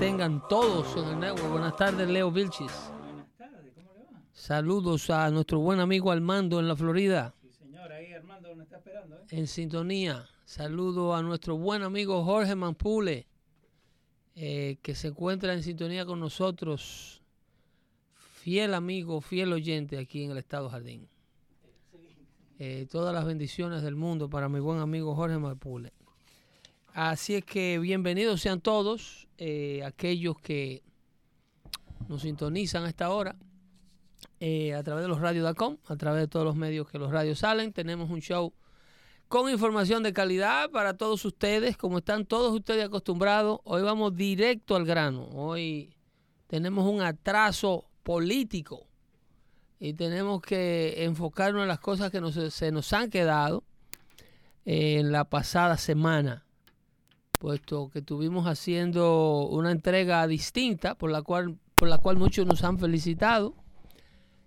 Tengan todos en el network. Buenas tardes, Leo Vilchis. Buenas tardes, ¿cómo le va? Saludos a nuestro buen amigo Armando en la Florida. Sí, señor, ahí Armando nos está esperando. ¿eh? En sintonía. Saludo a nuestro buen amigo Jorge Mampule, eh, que se encuentra en sintonía con nosotros. Fiel amigo, fiel oyente aquí en el Estado Jardín. Eh, todas las bendiciones del mundo para mi buen amigo Jorge Mampule. Así es que bienvenidos sean todos eh, aquellos que nos sintonizan a esta hora eh, a través de los radios.com, a través de todos los medios que los radios salen. Tenemos un show con información de calidad para todos ustedes, como están todos ustedes acostumbrados. Hoy vamos directo al grano. Hoy tenemos un atraso político y tenemos que enfocarnos en las cosas que se nos han quedado en la pasada semana puesto que estuvimos haciendo una entrega distinta por la cual, por la cual muchos nos han felicitado.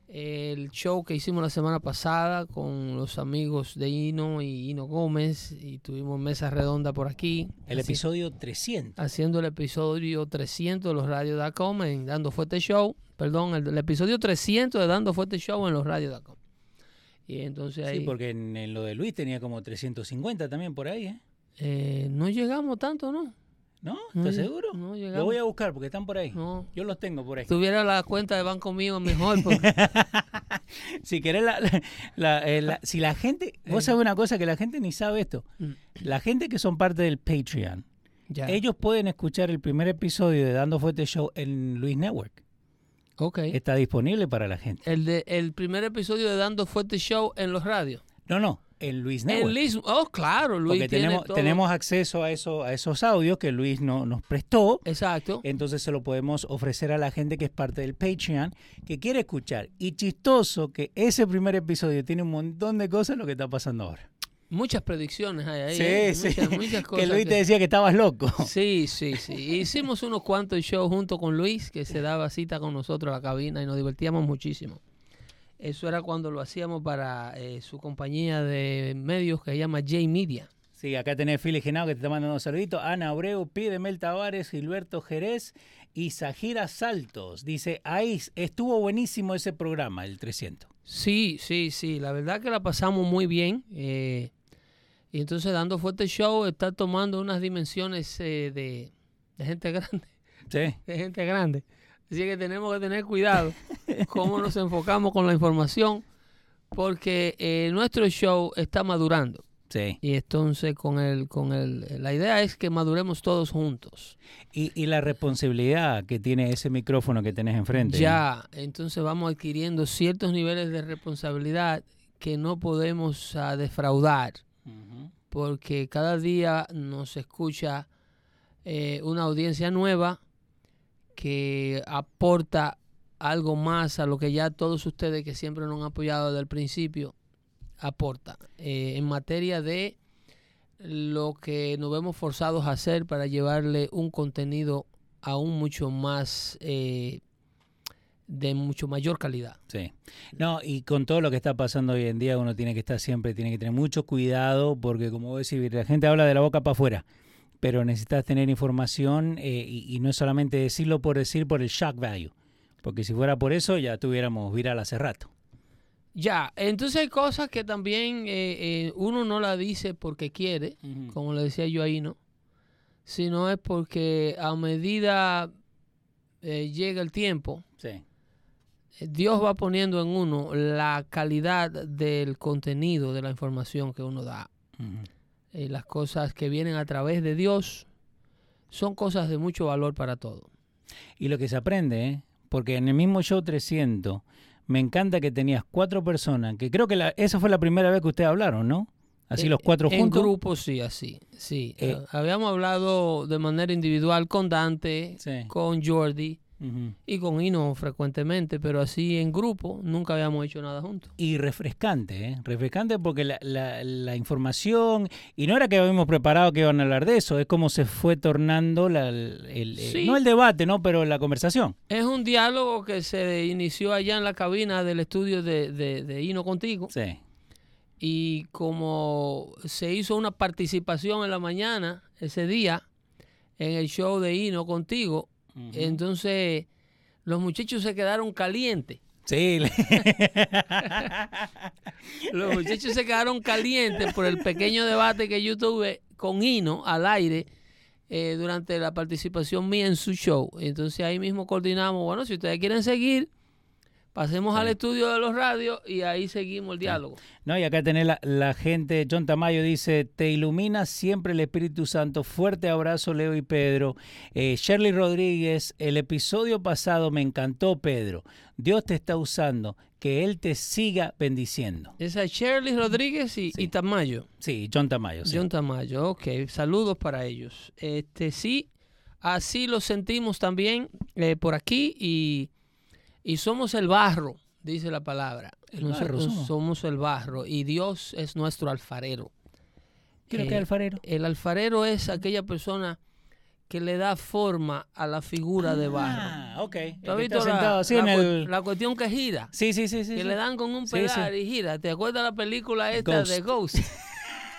El show que hicimos la semana pasada con los amigos de Hino y Hino Gómez y tuvimos mesa redonda por aquí. El episodio 300. Haciendo el episodio 300 de los radios en Dando Fuerte Show. Perdón, el, episodio 300 de Dando Fuerte Show en los radios.com. Y entonces ahí... Sí, porque en, en, lo de Luis tenía como 350 también por ahí, ¿eh? Eh, no llegamos tanto, ¿no? ¿No? ¿Estás seguro? No llegamos. Lo voy a buscar porque están por ahí. No. Yo los tengo por ahí. Tuviera la cuenta de banco mío mejor. si querés, la, eh, si la gente. Vos sabés una cosa que la gente ni sabe esto. Mm. La gente que son parte del Patreon, ellos pueden escuchar el primer episodio de Dando Fuerte Show en Luis Network. Ok. Está disponible para la gente. El, de, el primer episodio de Dando Fuerte Show en los radios. No, no en Luis Network. oh, claro, Luis Porque tenemos, tenemos acceso a, eso, a esos audios que Luis no, nos prestó. Exacto. Entonces se lo podemos ofrecer a la gente que es parte del Patreon, que quiere escuchar. Y chistoso que ese primer episodio tiene un montón de cosas lo que está pasando ahora. Muchas predicciones hay ahí. Sí, ¿eh? sí. Muchas, cosas que Luis te decía que estabas loco. Sí, sí, sí. Hicimos unos cuantos shows junto con Luis, que se daba cita con nosotros a la cabina y nos divertíamos muchísimo. Eso era cuando lo hacíamos para eh, su compañía de medios que se llama J Media. Sí, acá tenés Fili Genao que te está mandando un saludito. Ana Abreu, Mel Tavares, Gilberto Jerez y Sajira Saltos. Dice, ahí estuvo buenísimo ese programa, el 300. Sí, sí, sí. La verdad que la pasamos muy bien. Eh, y entonces dando fuerte show está tomando unas dimensiones eh, de, de gente grande. Sí. De gente grande. Así que tenemos que tener cuidado cómo nos enfocamos con la información, porque eh, nuestro show está madurando. Sí. Y entonces con el, con el, la idea es que maduremos todos juntos. Y, la responsabilidad que tiene ese micrófono que tenés enfrente. Ya, entonces vamos adquiriendo ciertos niveles de responsabilidad que no podemos ah, defraudar, porque cada día nos escucha eh, una audiencia nueva que aporta algo más a lo que ya todos ustedes que siempre nos han apoyado desde el principio aporta eh, en materia de lo que nos vemos forzados a hacer para llevarle un contenido aún mucho más eh, de mucho mayor calidad. Sí. No, y con todo lo que está pasando hoy en día uno tiene que estar siempre, tiene que tener mucho cuidado porque como vos decís, la gente habla de la boca para afuera pero necesitas tener información eh, y, no es solamente decirlo por decir por el shock value. Porque si fuera por eso ya tuviéramos viral hace rato. Ya, entonces hay cosas que también eh, eh, uno no la dice porque quiere, como le decía yo ahí, ¿no? Sino es porque a medida llega el tiempo, Dios va poniendo en uno la calidad del contenido de la información que uno da. Las cosas que vienen a través de Dios son cosas de mucho valor para todos. Y lo que se aprende, porque en el mismo show 300 me encanta que tenías cuatro personas, que creo que la, esa fue la primera vez que ustedes hablaron, ¿no? Así los cuatro juntos. En grupo, sí, así. Sí. Eh, habíamos hablado de manera individual con Dante, con Jordi, y con Hino frecuentemente, pero así en grupo nunca habíamos hecho nada juntos. Y refrescante, ¿eh? Refrescante porque la, la, información, y no era que habíamos preparado que iban a hablar de eso, es como se fue tornando la, el, no el debate, ¿no? Pero la conversación. Es un diálogo que se inició allá en la cabina del estudio de, de, de Hino contigo. Sí. Y como se hizo una participación en la mañana, ese día, en el show de Hino contigo, entonces, los muchachos se quedaron calientes. Sí. los muchachos se quedaron calientes por el pequeño debate que yo tuve con Hino al aire eh, durante la participación mía en su show. Entonces ahí mismo coordinamos, bueno, si ustedes quieren seguir, Pasemos al estudio de los radios y ahí seguimos el diálogo. No, y acá tenés la, gente, John Tamayo dice, te ilumina siempre el Espíritu Santo. Fuerte abrazo, Leo y Pedro. Eh, Shirley Rodríguez, el episodio pasado me encantó, Pedro. Dios te está usando, que Él te siga bendiciendo. Esa es Shirley Rodríguez y, Tamayo. Sí, John Tamayo. John Tamayo, ok. Saludos para ellos. Este Sí, así lo sentimos también eh, por aquí y y somos el barro, dice la palabra. somos. el barro y Dios es nuestro alfarero. ¿Qué es lo que es alfarero? El alfarero es aquella persona que le da forma a la figura de barro. Ah, ok. ¿Tú visto la, cuestión que gira? Sí, sí, sí. que le dan con un pedal y gira. ¿Te acuerdas la película esta de Ghost?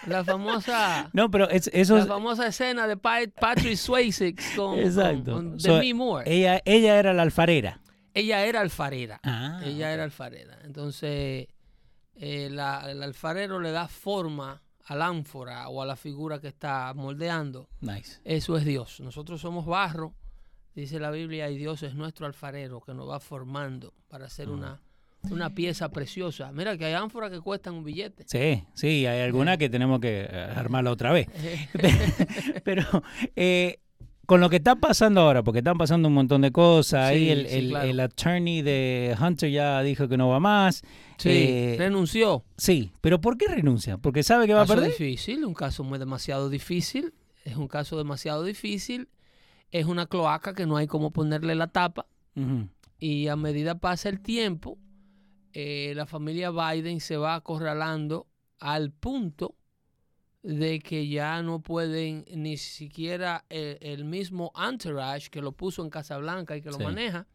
La famosa. No, pero eso La famosa escena de Patrick Swayze con, Exacto. Demi Moore. Ella, ella era la alfarera ella era alfarera. Ah, ella era alfarera. Entonces, eh, el alfarero le da forma al ánfora o a la figura que está moldeando. Nice. Eso es Dios. Nosotros somos barro, dice la Biblia, y Dios es nuestro alfarero que nos va formando para hacer una, una pieza preciosa. Mira que hay ánforas que cuestan un billete. Sí, sí, hay algunas que tenemos que eh, armarla otra vez. Pero eh, con lo que está pasando ahora, porque están pasando un montón de cosas, ahí el, attorney de Hunter ya dijo que no va más. Sí, eh, renunció. Sí, pero ¿por qué renuncia? ¿Porque sabe que va a perder? Es difícil, un caso muy demasiado difícil, es un caso demasiado difícil, es una cloaca que no hay como ponerle la tapa y a medida pasa el tiempo, eh, la familia Biden se va acorralando al punto de que ya no pueden ni siquiera el, mismo entourage que lo puso en Casablanca y que lo maneja,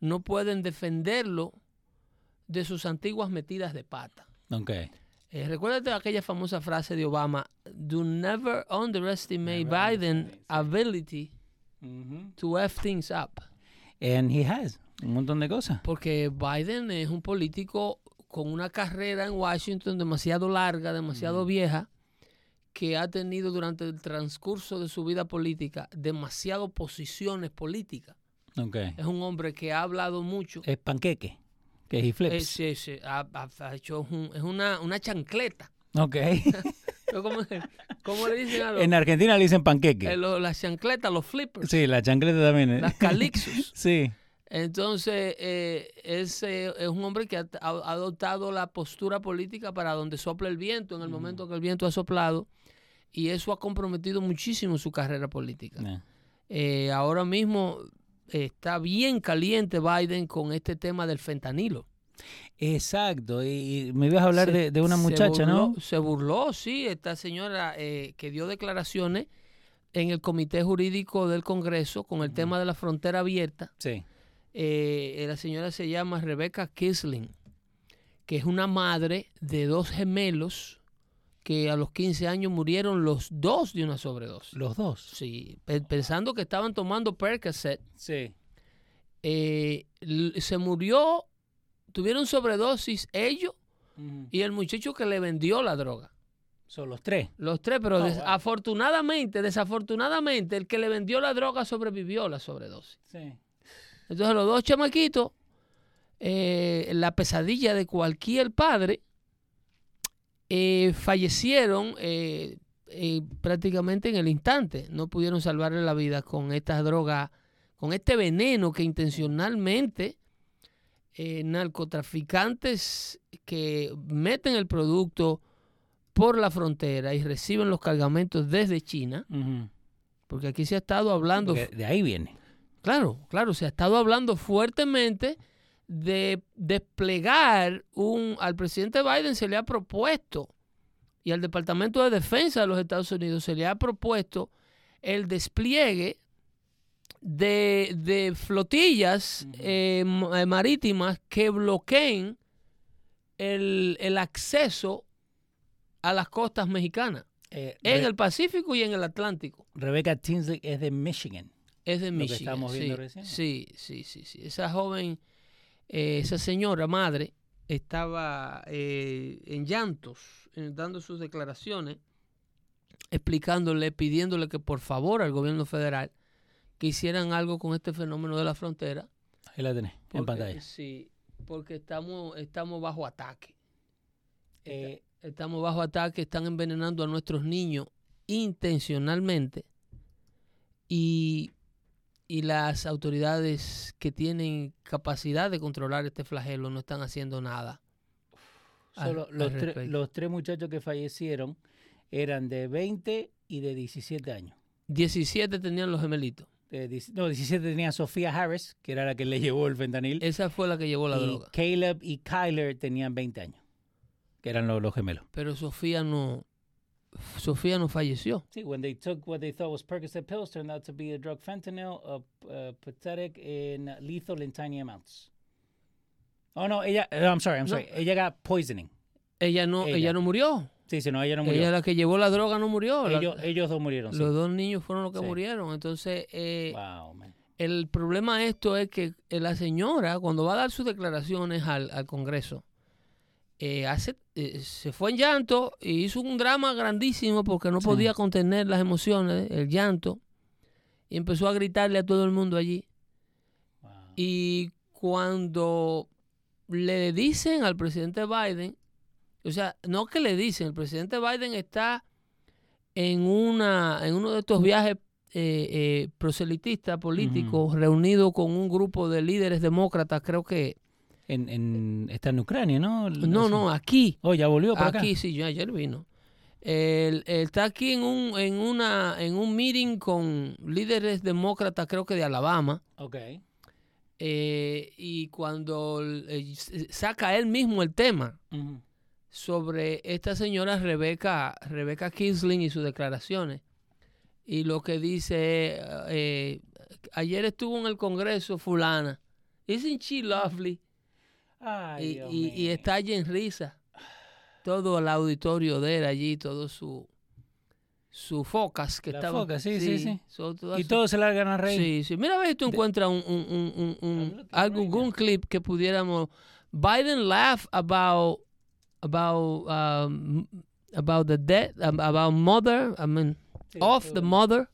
no pueden defenderlo de sus antiguas metidas de pata. Okay. Eh, recuérdate aquella famosa frase de Obama, do never underestimate Biden's ability to F things up. And he has un montón de cosas. Porque Biden es un político con una carrera en Washington demasiado larga, demasiado vieja, que ha tenido durante el transcurso de su vida política demasiadas posiciones políticas. Es un hombre que ha hablado mucho. Es panqueque, que es flips. sí, sí, ha, hecho es una, una chancleta. Ok. ¿Cómo, le dicen a los, En Argentina le dicen panqueque. Eh, las chancletas, los flippers. Sí, la chancleta también. ¿eh? Las calixos. sí. Entonces, eh, es, es, un hombre que ha, adoptado la postura política para donde sopla el viento, en el momento que el viento ha soplado, y eso ha comprometido muchísimo su carrera política. Eh, ahora mismo está bien caliente Biden con este tema del fentanilo. Exacto, y, me ibas a hablar de, una muchacha, ¿no? Se burló, sí, esta señora eh, que dio declaraciones en el Comité Jurídico del Congreso con el tema de la frontera abierta. Sí. Eh, la señora se llama Rebecca Kisling, que es una madre de dos gemelos que a los 15 años murieron los dos de una sobredosis. ¿Los dos? Sí, pensando que estaban tomando Percocet. Sí. eh, se murió, tuvieron sobredosis ellos y el muchacho que le vendió la droga. Son los tres. Los tres, pero oh, afortunadamente, desafortunadamente, el que le vendió la droga sobrevivió la sobredosis. Sí. Entonces los dos chamaquitos, eh, la pesadilla de cualquier padre, eh, fallecieron eh, prácticamente en el instante. No pudieron salvarle la vida con esta droga, con este veneno que intencionalmente narcotraficantes que meten el producto por la frontera y reciben los cargamentos desde China, porque aquí se ha estado hablando... de ahí viene. Claro, claro, se ha estado hablando fuertemente de desplegar un... Al presidente Biden se le ha propuesto, y al Departamento de Defensa de los Estados Unidos se le ha propuesto el despliegue de, flotillas eh, eh, marítimas que bloqueen el, el acceso a las costas mexicanas, eh, en el Pacífico y en el Atlántico. Rebecca Tinsley es de Michigan. Es de Michigan. sí, sí, sí, sí, Esa joven, eh, esa señora madre, estaba eh, en llantos, dando sus declaraciones, explicándole, pidiéndole que por favor al gobierno federal que hicieran algo con este fenómeno de la frontera. Ahí la tenés, en pantalla. Sí, porque estamos, estamos bajo ataque. Eh, estamos bajo ataque, están envenenando a nuestros niños intencionalmente y, las autoridades que tienen capacidad de controlar este flagelo no están haciendo nada. Solo los, los tres muchachos que fallecieron eran de 20 y de 17 años. 17 tenían los gemelitos. no, 17 tenía Sofía Harris, que era la que le llevó el fentanil. Esa fue la que llevó la y droga. Caleb y Kyler tenían 20 años que eran los, los gemelos. Pero Sofía no Sofía no falleció. Sí, when they took what they thought was Percocet pills turned out to be a drug fentanyl, uh, uh, pathetic and lethal in tiny amounts. Oh no, ella, uh, I'm sorry, I'm sorry. Ella got poisoning. Ella no, ella. no murió. Sí, sí, no, ella no murió. Ella la que llevó la droga no murió. Ellos, ellos dos murieron. Los dos niños fueron los que murieron. Entonces, eh, wow, man. el problema de esto es que la señora, cuando va a dar sus declaraciones al, al Congreso, eh, hace, eh, se fue en llanto y hizo un drama grandísimo porque no podía contener las emociones, el llanto, y empezó a gritarle a todo el mundo allí. Y cuando le dicen al presidente Biden, o sea, no que le dicen, el presidente Biden está en, una, en uno de estos viajes eh, proselitistas políticos, reunido con un grupo de líderes demócratas, creo que en, está en Ucrania, ¿no? No, no, aquí. Oh, ya volvió para aquí, sí, ayer vino. Él, está aquí en un, en, una, en un meeting con líderes demócratas, creo que de Alabama. Ok. Eh, y cuando eh, saca él mismo el tema sobre esta señora Rebeca, Rebeca Kisling y sus declaraciones. Y lo que dice, eh, ayer estuvo en el Congreso fulana. Isn't she lovely? Y, está allí en risa. Todo el auditorio de él allí, todo su su focas que estaba. Focas, sí, sí, sí. y todos se largan a reír. Sí, sí. Mira a ver si tú encuentras un, un, un, algún clip que pudiéramos. Biden laugh about about um, about the death about mother. I mean, of the mother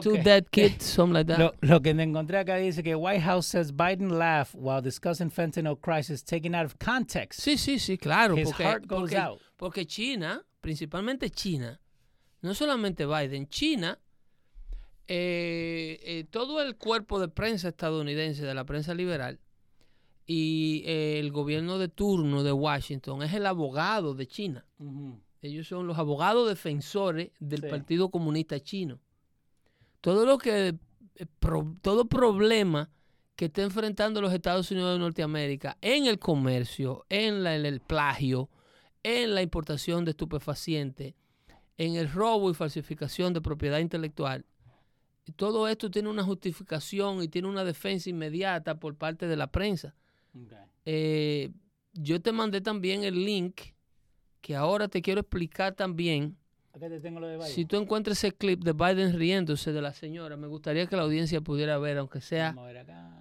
two dead kids, something like that. Lo, que me encontré acá dice que White House says Biden laughed while discussing fentanyl crisis taken out of context. Sí, sí, sí, claro. His porque, heart goes out. porque China, principalmente China, no solamente Biden, China, eh, eh, todo el cuerpo de prensa estadounidense, de la prensa liberal, y eh, el gobierno de turno de Washington es el abogado de China. Ellos son los abogados defensores del Partido Comunista Chino todo lo que, eh, todo problema que está enfrentando los Estados Unidos de Norteamérica en el comercio, en, el plagio, en la importación de estupefacientes, en el robo y falsificación de propiedad intelectual, todo esto tiene una justificación y tiene una defensa inmediata por parte de la prensa. Eh, yo te mandé también el link que ahora te quiero explicar también Si tú encuentras ese clip de Biden riéndose de la señora, me gustaría que la audiencia pudiera ver, aunque sea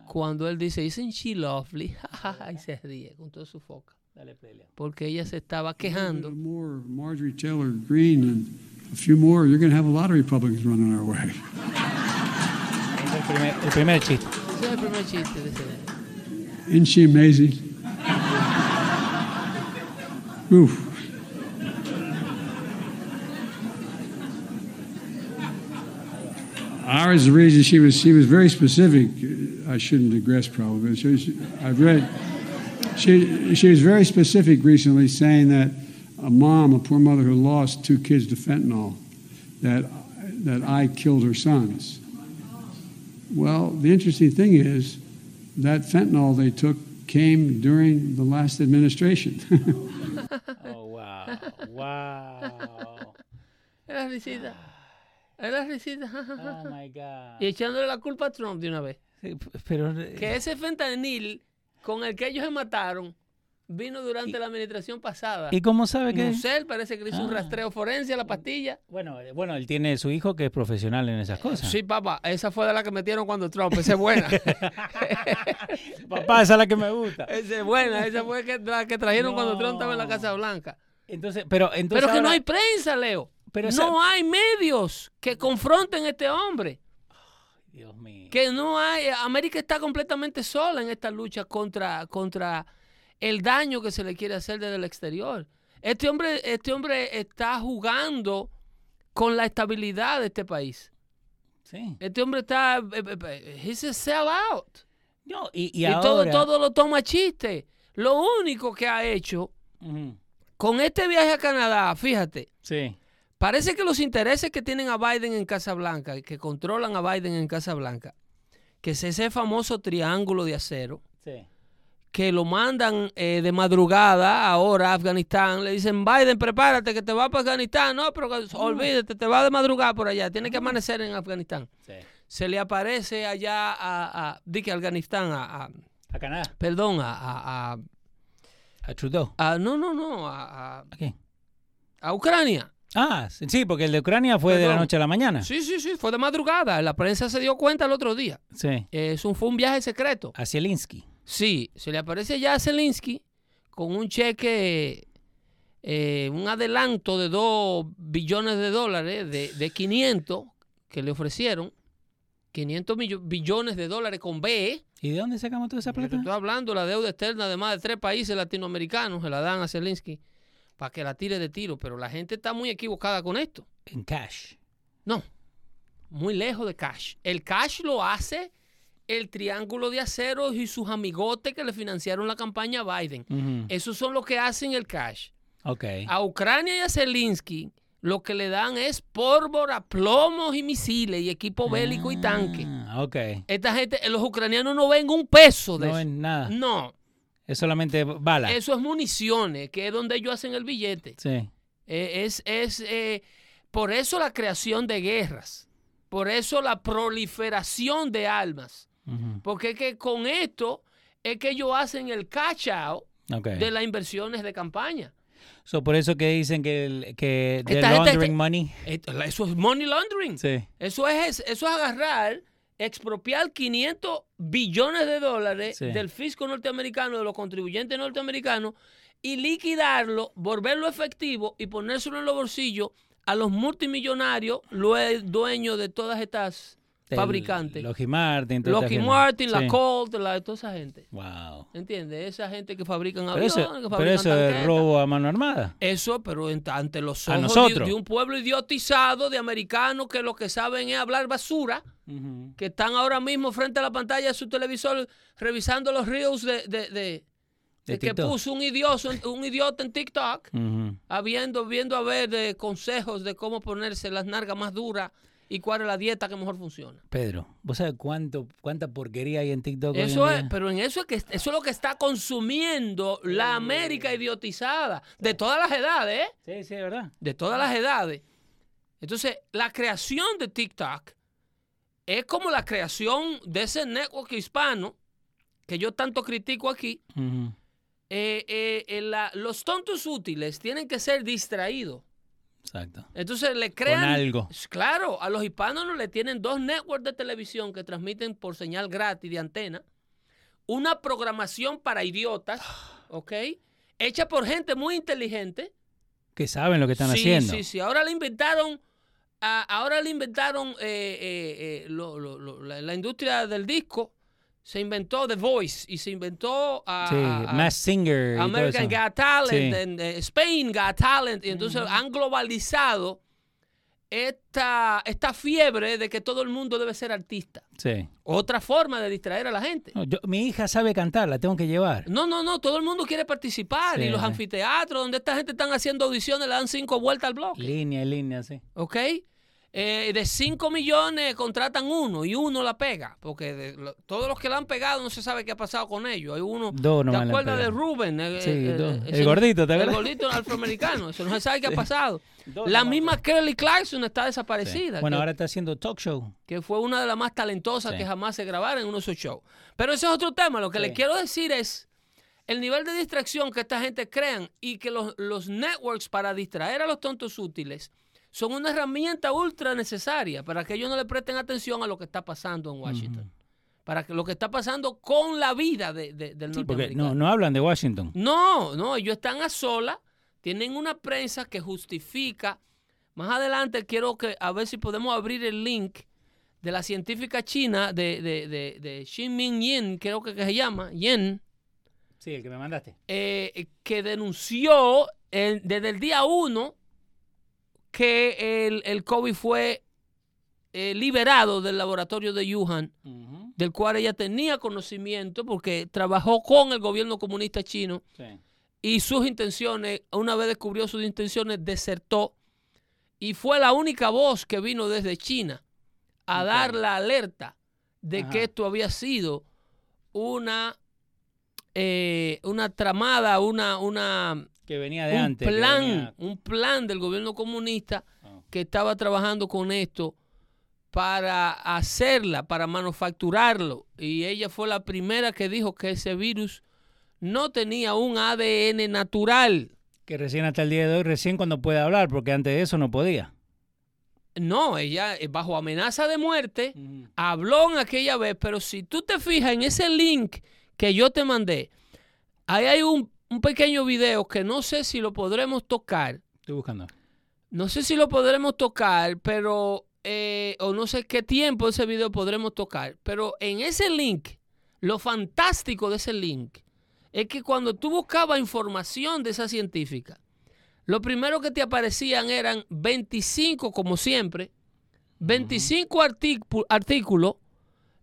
cuando él dice, isn't she lovely? y se ríe con toda su foca. Porque ella se estaba quejando. Marjorie Taylor Greene and a few more, you're going to have a lot of Republicans running our way. el, primer, el primer chiste. Ese es el primer chiste de ese. Isn't she amazing? Oof. Ours, the reason she was she was very specific. I shouldn't digress, probably. She, she, I've read. She she was very specific recently, saying that a mom, a poor mother who lost two kids to fentanyl, that that I killed her sons. Well, the interesting thing is that fentanyl they took came during the last administration. oh wow! Wow! Era risita. Oh my God. Y echándole la culpa a Trump de una vez. pero, que ese fentanil con el que ellos se mataron vino durante la administración pasada. ¿Y cómo sabe que? No sé, parece que le hizo un ah. rastreo forense a la pastilla. Bueno, eh, bueno, él tiene su hijo que es profesional en esas cosas. Sí, papá, esa fue de la que metieron cuando Trump, esa es buena. papá, esa es la que me gusta. Esa es buena, esa fue la que trajeron cuando Trump estaba en la Casa Blanca. Entonces, pero entonces Pero que no hay prensa, Leo no hay medios que confronten a este hombre. Dios mío. Que no hay. América está completamente sola en esta lucha contra, contra el daño que se le quiere hacer desde el exterior. Este hombre, este hombre está jugando con la estabilidad de este país. Sí. Este hombre está. Eh, eh, eh, he's a sellout. No, y, y, todo, todo lo toma chiste. Lo único que ha hecho con este viaje a Canadá, fíjate. Sí Parece que los intereses que tienen a Biden en Casa Blanca, que controlan a Biden en Casa Blanca, que es ese famoso triángulo de acero, que lo mandan eh, de madrugada ahora a Afganistán, le dicen, Biden, prepárate que te va para Afganistán. No, pero olvídate, te va de madrugada por allá, tiene que amanecer en Afganistán. Se le aparece allá a, a que Afganistán, a, a, Canadá. Perdón, a, a, a Trudeau. no, no, no, a, ¿A, qué? a Ucrania. Ah, sí, porque el de Ucrania fue de la noche a la mañana. Sí, sí, sí, fue de madrugada. La prensa se dio cuenta el otro día. Sí. Es un, fue un viaje secreto. A Zelensky. Sí, se le aparece ya a Zelensky con un cheque, eh, un adelanto de 2 billones de dólares, de, de 500 que le ofrecieron. 500 billones de dólares con B. ¿Y de dónde sacamos toda esa plata? Estoy hablando, la deuda externa de más de tres países latinoamericanos se la dan a Zelensky para que la tire de tiro, pero la gente está muy equivocada con esto. En cash. No, muy lejos de cash. El cash lo hace el Triángulo de Acero y sus amigotes que le financiaron la campaña a Biden. Esos son los que hacen el cash. Okay. A Ucrania y a Zelensky lo que le dan es pólvora, plomos y misiles y equipo bélico y tanque. Ah, okay. Esta gente, los ucranianos no ven un peso de no eso. Ven nada. No. Es solamente bala. Eso es municiones, que es donde ellos hacen el billete. Sí. Eh, es, es eh, por eso la creación de guerras. Por eso la proliferación de armas. Porque es que con esto es que ellos hacen el catch out de las inversiones de campaña. So, por eso que dicen que, el, que laundering money. Eso es money laundering. Sí. Eso es, eso es agarrar expropiar 500 billones de dólares del fisco norteamericano, de los contribuyentes norteamericanos, y liquidarlo, volverlo efectivo y ponérselo en los bolsillos a los multimillonarios, los dueños de todas estas fabricantes. Lockheed Martin, Lockheed Martin, la Colt, la, toda esa gente. Wow. ¿Entiendes? Esa gente que fabrican aviones, que fabrican Pero eso es robo a mano armada. Eso, pero ante los ojos de, un pueblo idiotizado de americanos que lo que saben es hablar basura, que están ahora mismo frente a la pantalla de su televisor revisando los reels de, de, de que puso un idiota, un idiota en TikTok, habiendo, viendo a ver de consejos de cómo ponerse las nargas más duras y cuál es la dieta que mejor funciona. Pedro, ¿vos sabés cuánto, cuánta porquería hay en TikTok? Eso es, pero en eso es que eso es lo que está consumiendo la América idiotizada, de todas las edades, ¿eh? Sí, sí, es verdad. De todas las edades. Entonces, la creación de TikTok es como la creación de ese network hispano que yo tanto critico aquí. Eh, eh, los tontos útiles tienen que ser distraídos Exacto. Entonces le crean. Con algo. Claro, a los hispanos no le tienen dos networks de televisión que transmiten por señal gratis de antena. Una programación para idiotas, ¿ok? Hecha por gente muy inteligente. Que saben lo que están haciendo. Sí, sí, Ahora le inventaron. ahora le inventaron eh, eh, eh, la industria del disco se inventó The Voice y se inventó a, Mass Singer, American Got Talent, eh, Spain Got Talent, y entonces han globalizado esta, esta fiebre de que todo el mundo debe ser artista. Sí. Otra forma de distraer a la gente. mi hija sabe cantar, la tengo que llevar. No, no, no, todo el mundo quiere participar. Y los anfiteatros donde esta gente están haciendo audiciones le dan cinco vueltas al bloque. Línea línea, sí. ¿Ok? Eh, de 5 millones contratan uno y uno la pega, porque todos los que la han pegado no se sabe qué ha pasado con ellos. Hay uno, ¿te acuerdas de Ruben? Eh, eh, el, gordito, ¿te El gordito afroamericano, eso no se sabe qué ha pasado. la misma Kelly Clarkson está desaparecida. Bueno, ahora está haciendo talk show. Que fue una de las más talentosas que jamás se grabaron en uno de esos shows. Pero ese es otro tema. Lo que les quiero decir es el nivel de distracción que esta gente crean y que los, los networks para distraer a los tontos útiles son una herramienta ultra necesaria para que ellos no le presten atención a lo que está pasando en Washington. Para que lo que está pasando con la vida de, del sí, porque no, no hablan de Washington. No, no, ellos están a sola, tienen una prensa que justifica. Más adelante quiero que a ver si podemos abrir el link de la científica china de, de, de, Xin Ming Yin, creo que, se llama, Yen. Sí, el que me mandaste. Eh, que denunció desde el día uno que el, el COVID fue eh, liberado del laboratorio de Wuhan, del cual ella tenía conocimiento porque trabajó con el gobierno comunista chino y sus intenciones, una vez descubrió sus intenciones, desertó. Y fue la única voz que vino desde China a dar la alerta de que esto había sido una, eh, una tramada, una, una que venía de un antes. Plan, Un plan del gobierno comunista ah. que estaba trabajando con esto para hacerla, para manufacturarlo. Y ella fue la primera que dijo que ese virus no tenía un ADN natural. Que recién hasta el día de hoy, recién cuando puede hablar, porque antes de eso no podía. No, ella eh, bajo amenaza de muerte habló en aquella vez, pero si tú te fijas en ese link que yo te mandé, ahí hay un un pequeño video que no sé si lo podremos tocar. Estoy buscando. No sé si lo podremos tocar, pero, eh, o no sé qué tiempo ese video podremos tocar, pero en ese link, lo fantástico de ese link es que cuando tú buscabas información de esa científica, lo primero que te aparecían eran 25, como siempre, 25 artículos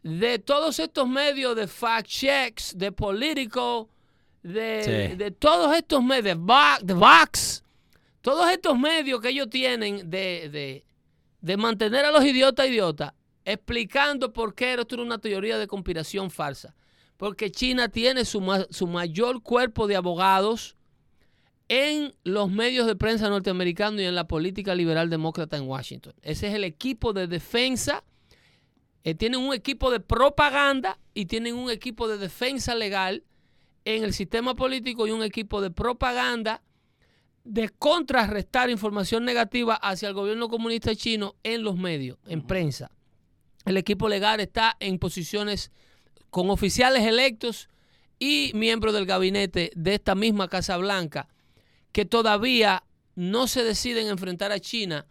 de todos estos medios de fact checks, de political, de, todos estos medios, de Vox, todos estos medios que ellos tienen de, mantener a los idiotas idiotas, explicando por qué esto era una teoría de conspiración falsa. Porque China tiene su, su mayor cuerpo de abogados en los medios de prensa norteamericanos y en la política liberal demócrata en Washington. Ese es el equipo de defensa. Eh, tienen un equipo de propaganda y tienen un equipo de defensa legal en el sistema político y un equipo de propaganda de contrarrestar información negativa hacia el gobierno comunista chino en los medios, en prensa. El equipo legal está en posiciones con oficiales electos y miembros del gabinete de esta misma Casa Blanca que todavía no se deciden enfrentar a China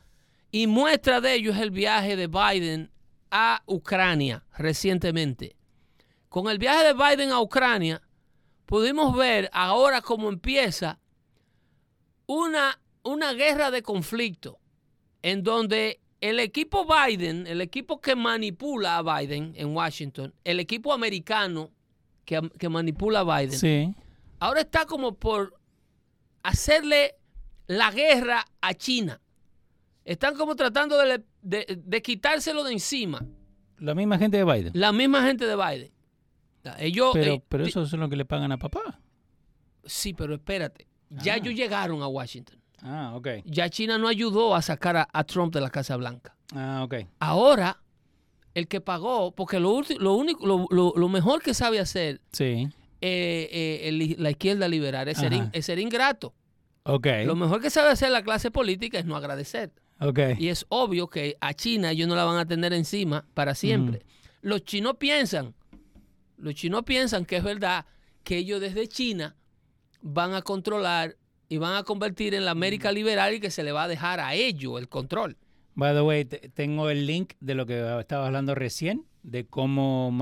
y muestra de ello es el viaje de Biden a Ucrania recientemente. Con el viaje de Biden a Ucrania, pudimos ver ahora cómo empieza una, una guerra de conflicto en donde el equipo Biden, el equipo que manipula a Biden en Washington, el equipo americano que, manipula a Biden, ahora está como por hacerle la guerra a China. Están como tratando de, de quitárselo de encima. La misma gente de Biden. La misma gente de Biden. Ellos, pero, eh, pero eso es lo que le pagan a papá. Sí, pero espérate. Ya ah. ellos llegaron a Washington. Ah, ok. Ya China no ayudó a sacar a, Trump de la Casa Blanca. Ah, ok. Ahora, el que pagó, porque lo, único, lo, mejor que sabe hacer sí. Eh, eh, la izquierda liberal es ser, ingrato. Okay. Lo mejor que sabe hacer la clase política es no agradecer. Okay. Y es obvio que a China ellos no la van a tener encima para siempre. Los chinos piensan, los chinos piensan que es verdad que ellos desde China van a controlar y van a convertir en la América liberal y que se le va a dejar a ellos el control. By the way, tengo el link de lo que estaba hablando recién, de cómo,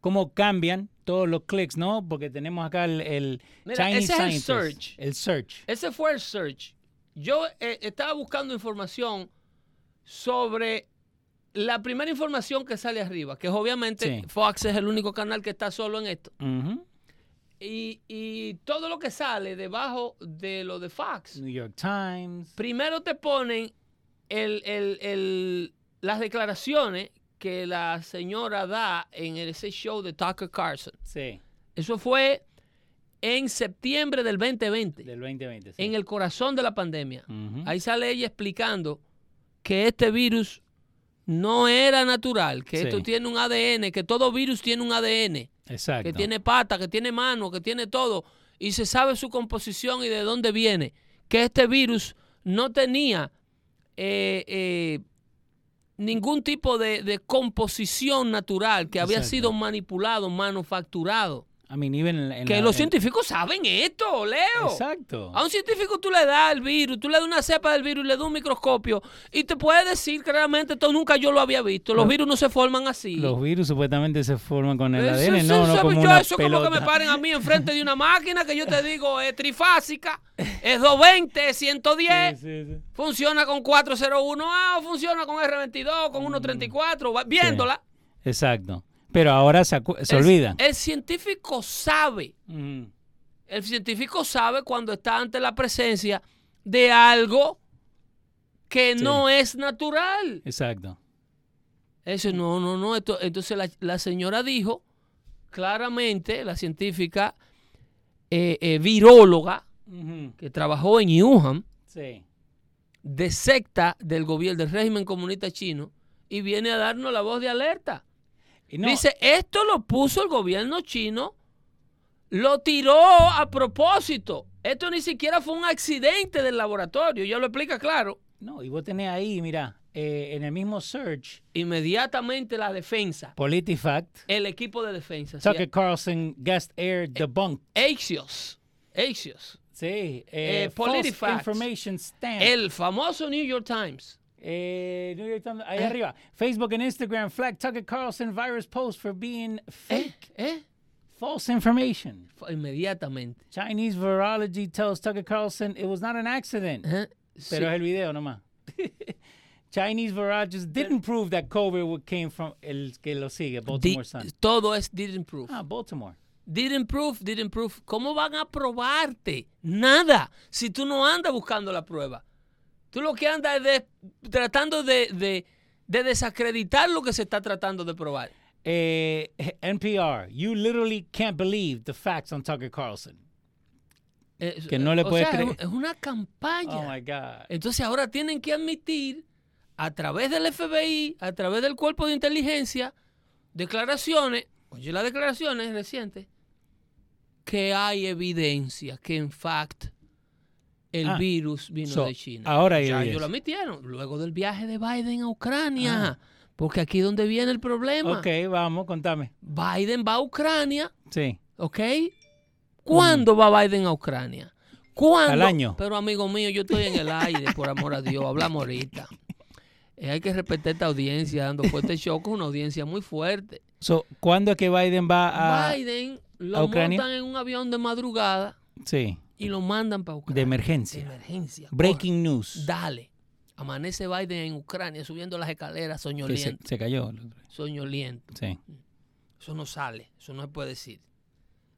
cómo cambian todos los clics, ¿no? Porque tenemos acá el, el Chinese ese es el search. El search. Ese fue el search. Yo eh, estaba buscando información sobre la primera información que sale arriba, que es obviamente Fox es el único canal que está solo en esto. y, todo lo que sale debajo de lo de Fox. New York Times. Primero te ponen el, las declaraciones que la señora da en ese show de Tucker Carlson. Sí. Eso fue en septiembre del 2020. Del 2020, sí. En el corazón de la pandemia. Ahí sale ella explicando que este virus no era natural, que esto tiene un ADN, que todo virus tiene un ADN. Exacto. Que tiene pata, que tiene mano, que tiene todo. Y se sabe su composición y de dónde viene. Que este virus no tenía eh, eh, ningún tipo de, composición natural que había sido manipulado, manufacturado. A mi nivel. que los científicos saben esto, Leo. Exacto. A un científico tú le das el virus, tú le das una cepa del virus, le das un microscopio y te puede decir claramente, esto nunca yo lo había visto. Los virus no se forman así. Los virus supuestamente se forman con el ADN, no, no como yo, Eso como que me paren a mí enfrente de una máquina que yo te digo es trifásica, es 220, 110, funciona con 401A o funciona con R22, con 134, viéndola. Exacto. Pero ahora se, se olvida. El científico sabe. El científico sabe cuando está ante la presencia de algo que no es natural. Exacto. Eso no, no, no. entonces la, señora dijo claramente, la científica eh, eh, viróloga que trabajó en Wuhan, de secta del gobierno, del régimen comunista chino, y viene a darnos la voz de alerta. Dice, esto lo puso el gobierno chino, lo tiró a propósito. Esto ni siquiera fue un accidente del laboratorio, ya lo explica claro. No, y vos tenés ahí, mira, eh, en el mismo search. Inmediatamente la defensa. PolitiFact. El equipo de defensa. Tucker Carlson, guest air debunk. Axios. Axios. Sí. Eh, eh PolitiFact. Information Stand. El famoso New York Times. Eh, New York ahí eh. arriba. Facebook and Instagram flag Tucker Carlson virus post for being eh, fake. Eh, False information. Inmediatamente. Chinese virology tells Tucker Carlson it was not an accident. Pero es el video nomás. Chinese virologists didn't prove that COVID came from el que lo sigue, Baltimore Sun. Todo es didn't prove. Ah, Baltimore. Didn't prove, didn't prove. ¿Cómo van a probarte? Nada. Si tú no andas buscando la prueba. Tú lo que andas es tratando de, desacreditar lo que se está tratando de probar. Eh, NPR, you literally can't believe the facts on Tucker Carlson. Eh, que no le puedes creer. Es una campaña. Oh my God. Entonces ahora tienen que admitir a través del FBI, a través del cuerpo de inteligencia, declaraciones, oye las declaraciones recientes, que hay evidencia que en fact el ah, virus vino de China. Ahora ya ellos lo admitieron, luego del viaje de Biden a Ucrania. Ah. Porque aquí es donde viene el problema. Ok, vamos, contame. Biden va a Ucrania. Sí. ¿Ok? ¿Cuándo va Biden a Ucrania? ¿Cuándo? Al año. Pero amigo mío, yo estoy en el aire, por amor a Dios. Hablamos ahorita. Eh, hay que respetar esta audiencia, dando fuerte show con una audiencia muy fuerte. So, ¿Cuándo es que Biden va a Biden lo montan en un avión de madrugada. Sí y lo mandan para Ucrania. De emergencia. De emergencia. Breaking news. Dale. Amanece Biden en Ucrania subiendo las escaleras soñoliento. Se, se, cayó. Soñoliento. Sí. Eso no sale. Eso no se puede decir.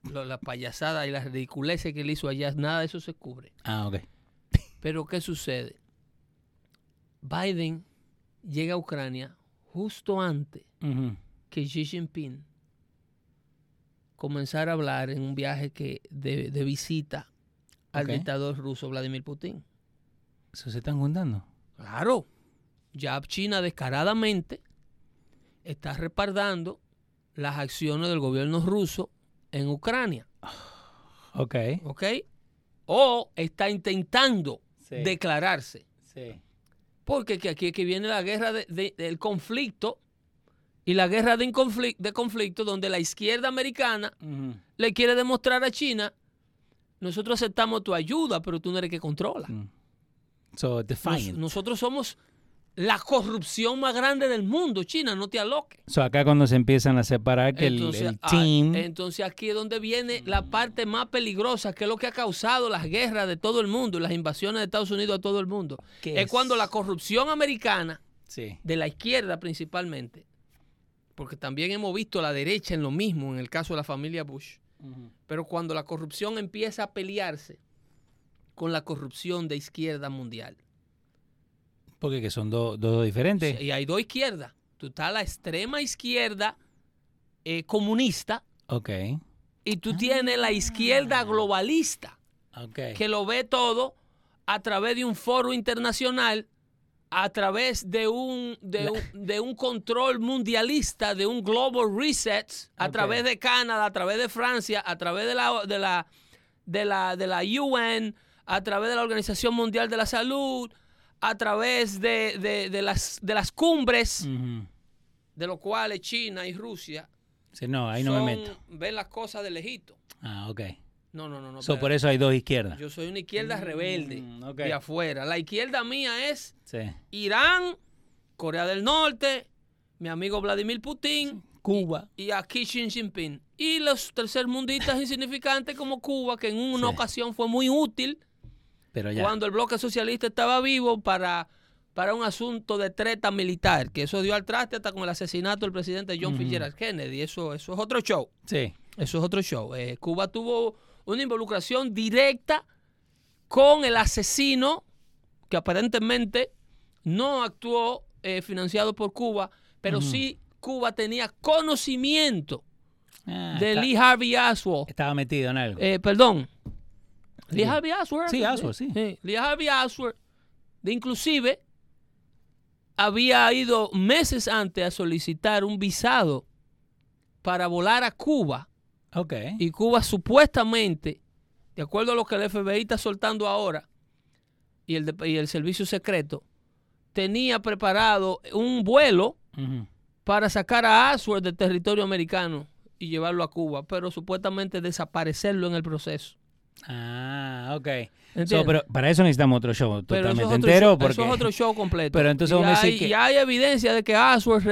la payasada y las ridiculeces que él hizo allá, nada de eso se cubre. Ah, ok. Pero ¿qué sucede? Biden llega a Ucrania justo antes que Xi Jinping comenzara a hablar en un viaje que de, de visita al dictador ruso Vladimir Putin. ¿Eso se están juntando? Claro. Ya China descaradamente está respaldando las acciones del gobierno ruso en Ucrania. Ok. Ok. o está intentando declararse. Porque aquí es que viene la guerra del conflicto y la guerra de, conflicto, donde la izquierda americana le quiere demostrar a China, nosotros aceptamos tu ayuda, pero tú no eres que controla. Mm. nosotros somos la corrupción más grande del mundo, China, no te aloques. So, acá cuando se empiezan a separar que el, team... entonces aquí es donde viene la parte más peligrosa, que es lo que ha causado las guerras de todo el mundo, las invasiones de Estados Unidos a todo el mundo. Es, cuando la corrupción americana, de la izquierda principalmente, porque también hemos visto a la derecha en lo mismo, en el caso de la familia Bush, pero cuando la corrupción empieza a pelearse con la corrupción de izquierda mundial. Porque que son dos diferentes. y hay dos izquierdas. Tú estás la extrema izquierda eh, comunista. Ok. Y tú tienes la izquierda ah. globalista. Que lo ve todo a través de un foro internacional a través de un, de, un, control mundialista, de un global reset, a través de Canadá, a través de Francia, a través de la, de la, de la, de la UN, a través de la Organización Mundial de la Salud, a través de, las, de las cumbres, de lo cuales China y Rusia no, ahí no me meto. ven las cosas de lejito. Ah, ok. No, no, no. no por eso hay dos izquierdas. Yo soy una izquierda rebelde mm, de afuera. La izquierda mía es Irán, Corea del Norte, mi amigo Vladimir Putin, Cuba y, aquí Xi Jinping. Y los tercermundistas insignificantes como Cuba, que en una ocasión fue muy útil Pero cuando el bloque socialista estaba vivo para, para un asunto de treta militar, que eso dio al traste hasta con el asesinato del presidente John Fitzgerald Kennedy. Eso, eso es otro show. Sí. Eso es otro show. Eh, Cuba tuvo una involucración directa con el asesino que aparentemente no actuó eh, financiado por Cuba, pero sí Cuba tenía conocimiento ah, de Lee Harvey Oswald. Estaba metido en algo. Eh, perdón. Lee Harvey Oswald. Sí, Oswald, sí. Lee Harvey Oswald. De inclusive había ido meses antes a solicitar un visado para volar a Cuba y Cuba supuestamente, de acuerdo a lo que el FBI está soltando ahora y el, y el servicio secreto, tenía preparado un vuelo para sacar a Aswad del territorio americano y llevarlo a Cuba, pero supuestamente desaparecerlo en el proceso. Ah, ok. pero para eso necesitamos otro show totalmente entero. porque... Eso es otro show completo. Pero entonces y, hay, que... hay evidencia de que Aswad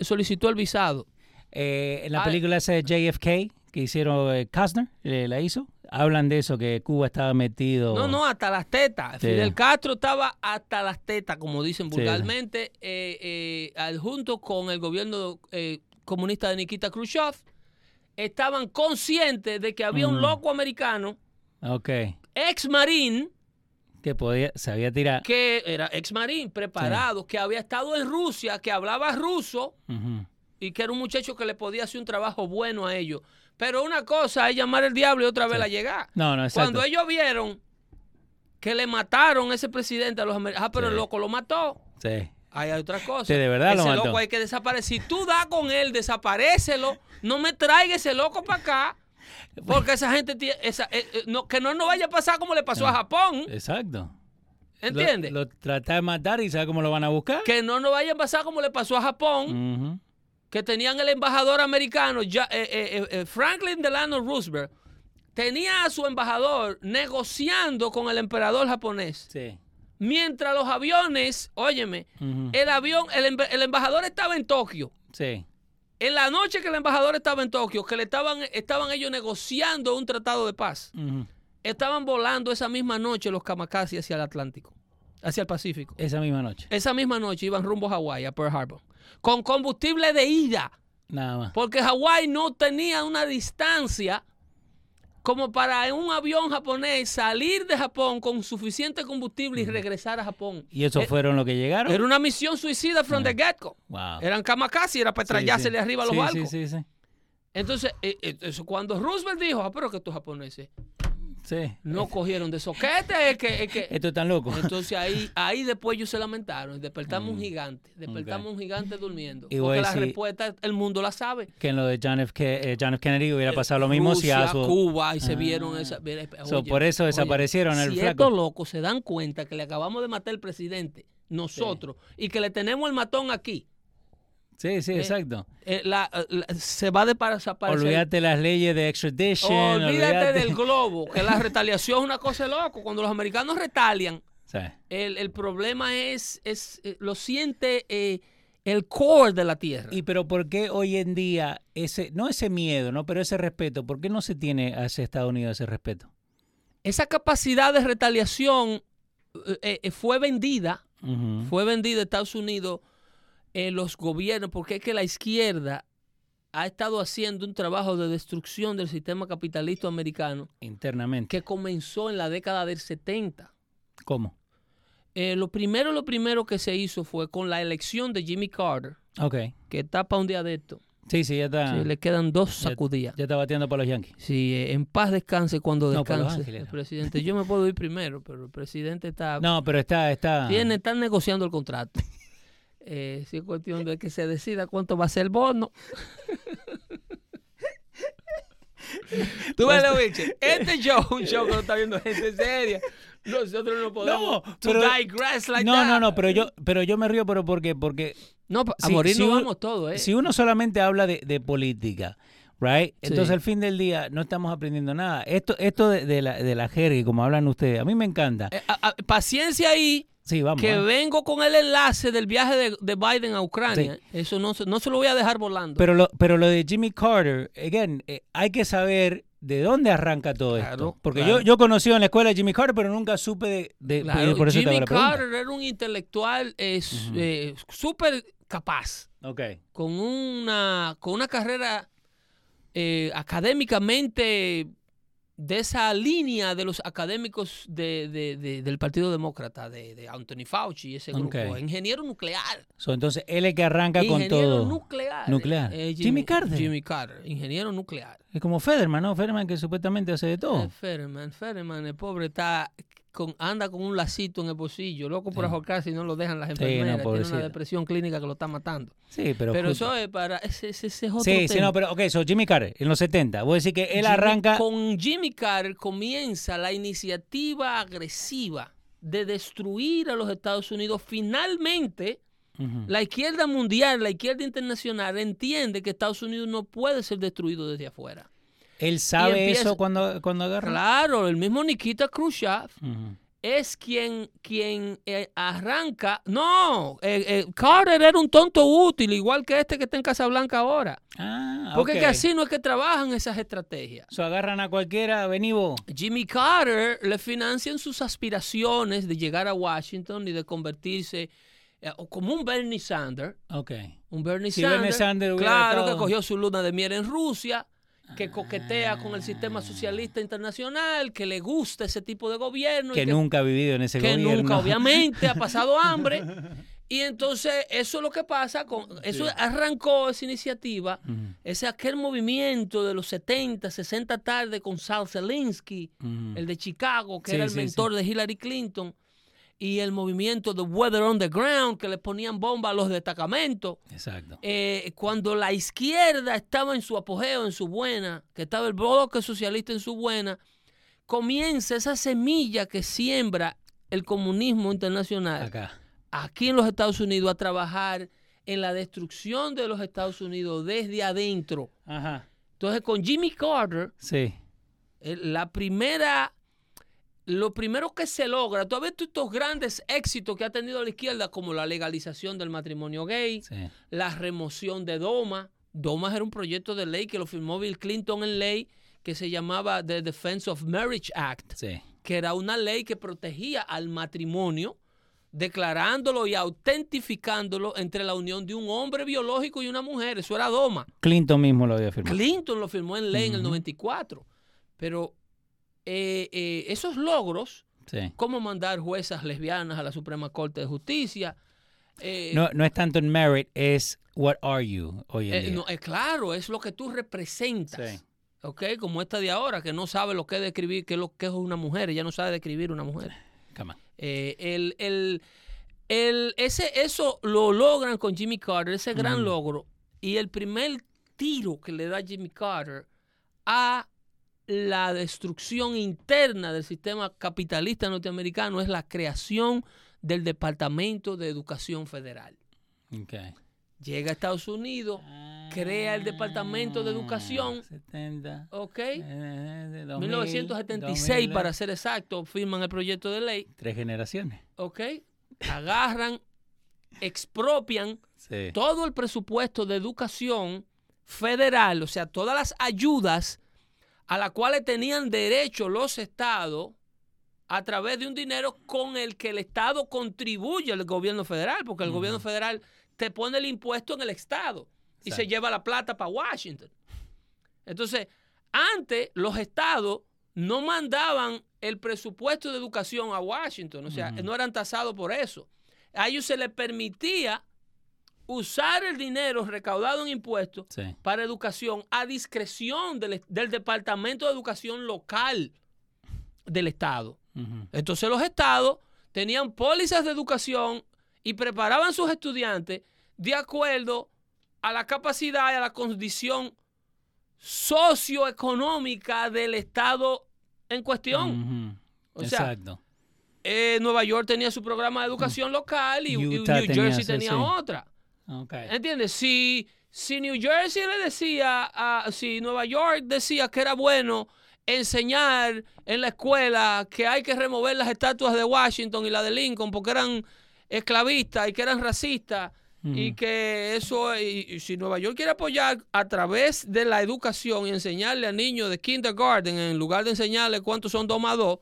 solicitó el visado. Eh, en la película esa de JFK, que hicieron eh, Kastner, eh, la hizo. Hablan de eso, que Cuba estaba metido. No, no, hasta las tetas. Fidel Castro estaba hasta las tetas, como dicen vulgarmente, eh, junto con el gobierno comunista de Nikita Khrushchev. Estaban conscientes de que había un loco americano, okay. ex marín, que podía, sabía tirar. Que era ex marín, preparado, que había estado en Rusia, que hablaba ruso y que era un muchacho que le podía hacer un trabajo bueno a ellos. Pero una cosa es llamar al diablo y otra vez la llegar. No, no, Cuando ellos vieron que le mataron a ese presidente a los americanos, ah, pero el loco lo mató. Sí. hay otra cosa. Sí, de verdad ese lo loco hay que desaparecer. Si tú das con él, desaparecelo. No me traiga ese loco para acá. Porque esa gente esa, eh, eh, no, que no nos vaya a pasar como le pasó a Japón. Exacto. ¿Entiendes? Lo, lo de matar y sabe cómo lo van a buscar. Que no nos vaya a pasar como le pasó a Japón que tenían el embajador americano, ya, eh, eh, eh, Franklin Delano Roosevelt, tenía a su embajador negociando con el emperador japonés. Sí. Mientras los aviones, óyeme, el avión, el, embajador estaba en Tokio. Sí. En la noche que el embajador estaba en Tokio, que le estaban, estaban ellos negociando un tratado de paz, estaban volando esa misma noche los kamikaze hacia el Atlántico, hacia el Pacífico. Esa misma noche. Esa misma noche iban rumbo a Hawái, a Pearl Harbor con combustible de ida. Nada más. Porque Hawái no tenía una distancia como para un avión japonés salir de Japón con suficiente combustible y regresar a Japón. ¿Y eso eh, fueron lo que llegaron? Era una misión suicida from the ah. get-go. Wow. Eran kamikaze, era para estrellársele arriba a los barcos. Sí, sí, sí. Entonces, eh, eh, eso, cuando Roosevelt dijo, ah, pero que estos japoneses Sí. No cogieron de soquete. Es que, es que, Esto es tan loco. Entonces ahí, ahí después ellos se lamentaron. Despertamos un gigante. Despertamos un gigante durmiendo. Y porque la respuesta el mundo la sabe. Que en lo de John F. Ke- eh, John F. Kennedy hubiera pasado lo mismo si a su... Cuba y se Ah. vieron esa. mira, So, oye, por eso oye, desaparecieron el si flaco. estos locos se dan cuenta que le acabamos de matar al presidente, nosotros, y que le tenemos el matón aquí, Sí, sí, Eh, exacto. eh, la- la- se va de para desaparecer. Olvídate las leyes de extradition. Olvídate del globo, que la retaliación es una cosa loco. Cuando los americanos retalian, Sí. el, el problema es, es eh, lo siente eh, el core de la tierra. Y pero ¿por qué hoy en día ese, no ese miedo, no, pero ese respeto, ¿por qué no se tiene hacia Estados Unidos ese respeto? Esa capacidad de retaliación eh, eh, fue vendida, fue vendida a Estados Unidos en los gobiernos, porque es que la izquierda ha estado haciendo un trabajo de destrucción del sistema capitalista americano Internamente. que comenzó en la década del 70. ¿Cómo? Eh, lo primero, lo primero que se hizo fue con la elección de Jimmy Carter, Ok. que está para un día de esto. Sí, sí, ya está. Sí, le quedan dos sacudidas. Ya está bateando para los Yankees. Sí, eh, en paz descanse cuando descanse el presidente. Yo me puedo ir primero, pero el presidente está... No, pero está, está. Tiene, están negociando el contrato. Eh, sí, es cuestión de que se decida cuánto va a ser el bono. Tú ves, Lewiche, este show, un show que no está viendo gente seria. Nosotros no podemos No, pero- like no, that. no, no, pero yo, pero yo me río, pero ¿por qué? Porque No, a si- morir si uno- vamos todos, ¿eh? si uno solamente habla de, de política, right? Entonces Sí. al fin del día no estamos aprendiendo nada. Esto, esto de, de la, de la jerga, como hablan ustedes, a mí me encanta. Eh, a- a- paciencia ahí, Sí, vamos. que vamos. vengo con el enlace del viaje de, de Biden a Ucrania. Eso no, se- no se lo voy a dejar volando. Pero lo, pero lo de Jimmy Carter, again, eh, hay que saber de dónde arranca todo Claro, esto. Porque claro. yo, yo conocí en la escuela a Jimmy Carter, pero nunca supe de... de- Claro, por eso Jimmy. Carter era un intelectual eh, eh, súper capaz, Ok. con una, con una carrera eh, académicamente de esa línea de los académicos de- de- de- del Partido Demócrata, de, de Anthony Fauci y ese grupo. Ingeniero nuclear. So, entonces él es que arranca con todo. nuclear. Nuclear. Eh, Jimmy Carter. Jimmy Carter, ingeniero nuclear. Es como Federman, ¿no? Federman que supuestamente hace de todo. Eh, Fetterman, Fetterman, el pobre está con, anda con un lacito en el bolsillo, loco por Sí. ahorcarse y no lo dejan las no, enfermeras. Tiene pobrecito. una depresión clínica que lo está matando. Sí, pero... Pero, eso es para. Ese, ese- ese es otro Sí, sí, no, pero ok, so Jimmy Carter, en los 70, voy a decir que él Jimmy- arranca... Con Jimmy Carter comienza la iniciativa agresiva de destruir a los Estados Unidos. Finalmente, la izquierda mundial, la izquierda internacional entiende que Estados Unidos no puede ser destruido desde afuera. Él sabe empieza- eso cuando, cuando agarra. Claro, el mismo Nikita Khrushchev es quien, quien eh, arranca. No, eh, eh, Carter era un tonto útil, igual que este que está en Casablanca ahora. Ah, Porque que así no es que trabajan esas estrategias. So, agarran a cualquiera, vení vos. Jimmy Carter le financian sus aspiraciones de llegar a Washington y de convertirse como un Bernie Sanders. Ok. Un Bernie Si Sanders. Bernie Sanders claro, estado- que cogió su luna de miel en Rusia, que coquetea con el sistema socialista internacional, que le gusta ese tipo de gobierno. y Que nunca ha vivido en ese que gobierno. nunca, obviamente, ha pasado hambre. Y entonces, eso es lo que pasa con. Eso arrancó esa iniciativa, ese aquel movimiento de los 70, 60 tarde con Sal Zelinsky, ujú. el de Chicago, que Sí, era el sí, mentor de Hillary Clinton, y el movimiento de Weather on the Ground, que le ponían bomba a los destacamentos. Exacto. Eh, cuando la izquierda estaba en su apogeo, en su buena, que estaba el bloque socialista en su buena, comienza esa semilla que siembra el comunismo internacional Acá. aquí en los Estados Unidos a trabajar en la destrucción de los Estados Unidos desde adentro. Ajá. Entonces, con Jimmy Carter, Sí. eh, la primera, lo primero que se logra, tú has visto estos grandes éxitos que ha tenido la izquierda, como la legalización del matrimonio gay, Sí. la remoción de DOMA. DOMA era un proyecto de ley que lo firmó Bill Clinton en ley que se llamaba The Defense of Marriage Act, Sí. que era una ley que protegía al matrimonio, declarándolo y autentificándolo entre la unión de un hombre biológico y una mujer. Eso era DOMA. Clinton mismo lo había firmado. Clinton lo firmó en ley en el Ujú. 94. Pero eh, eh, esos logros, Sí. como mandar juezas lesbianas a la Suprema Corte de Justicia, eh, No, no es tanto en merit, es what are you hoy en día. no, claro, es lo que tú representas. Sí. ¿ok? Como esta de ahora, que no sabe lo que es describir, qué es lo que es una mujer, ella no sabe describir una mujer. El, el, el, ese, eso lo logran con Jimmy Carter, ese gran logro. Y el primer tiro que le da Jimmy Carter a la destrucción interna del sistema capitalista norteamericano es la creación del Departamento de Educación Federal. Llega a Estados Unidos, crea el Departamento de Educación. 70. Ok. 1976, eh, para ser exacto, firman el proyecto de ley. Tres generaciones. Ok. Agarran, expropian todo el presupuesto de educación federal, o sea, todas las ayudas a las cuales tenían derecho los estados a través de un dinero con el que el Estado contribuye al gobierno federal, porque el gobierno federal te pone el impuesto en el Estado y se lleva la plata para Washington. Entonces, antes los estados no mandaban el presupuesto de educación a Washington, o sea, no eran tasados por eso. A ellos se les permitía usar el dinero recaudado en impuestos para educación a discreción del, Departamento de Educación local del Estado. Entonces los estados tenían pólizas de educación y preparaban sus estudiantes de acuerdo a la capacidad y a la condición socioeconómica del estado en cuestión. Exacto. Eh, Nueva York tenía su programa de educación local y, New Jersey tenía otra. ¿Entiendes? Si, si New Jersey le decía, a, si Nueva York decía que era bueno enseñar en la escuela que hay que remover las estatuas de Washington y la de Lincoln porque eran esclavistas y que eran racistas y que eso, y, si Nueva York quiere apoyar a través de la educación y enseñarle a niños de kindergarten, en lugar de enseñarle cuántos son dos más dos,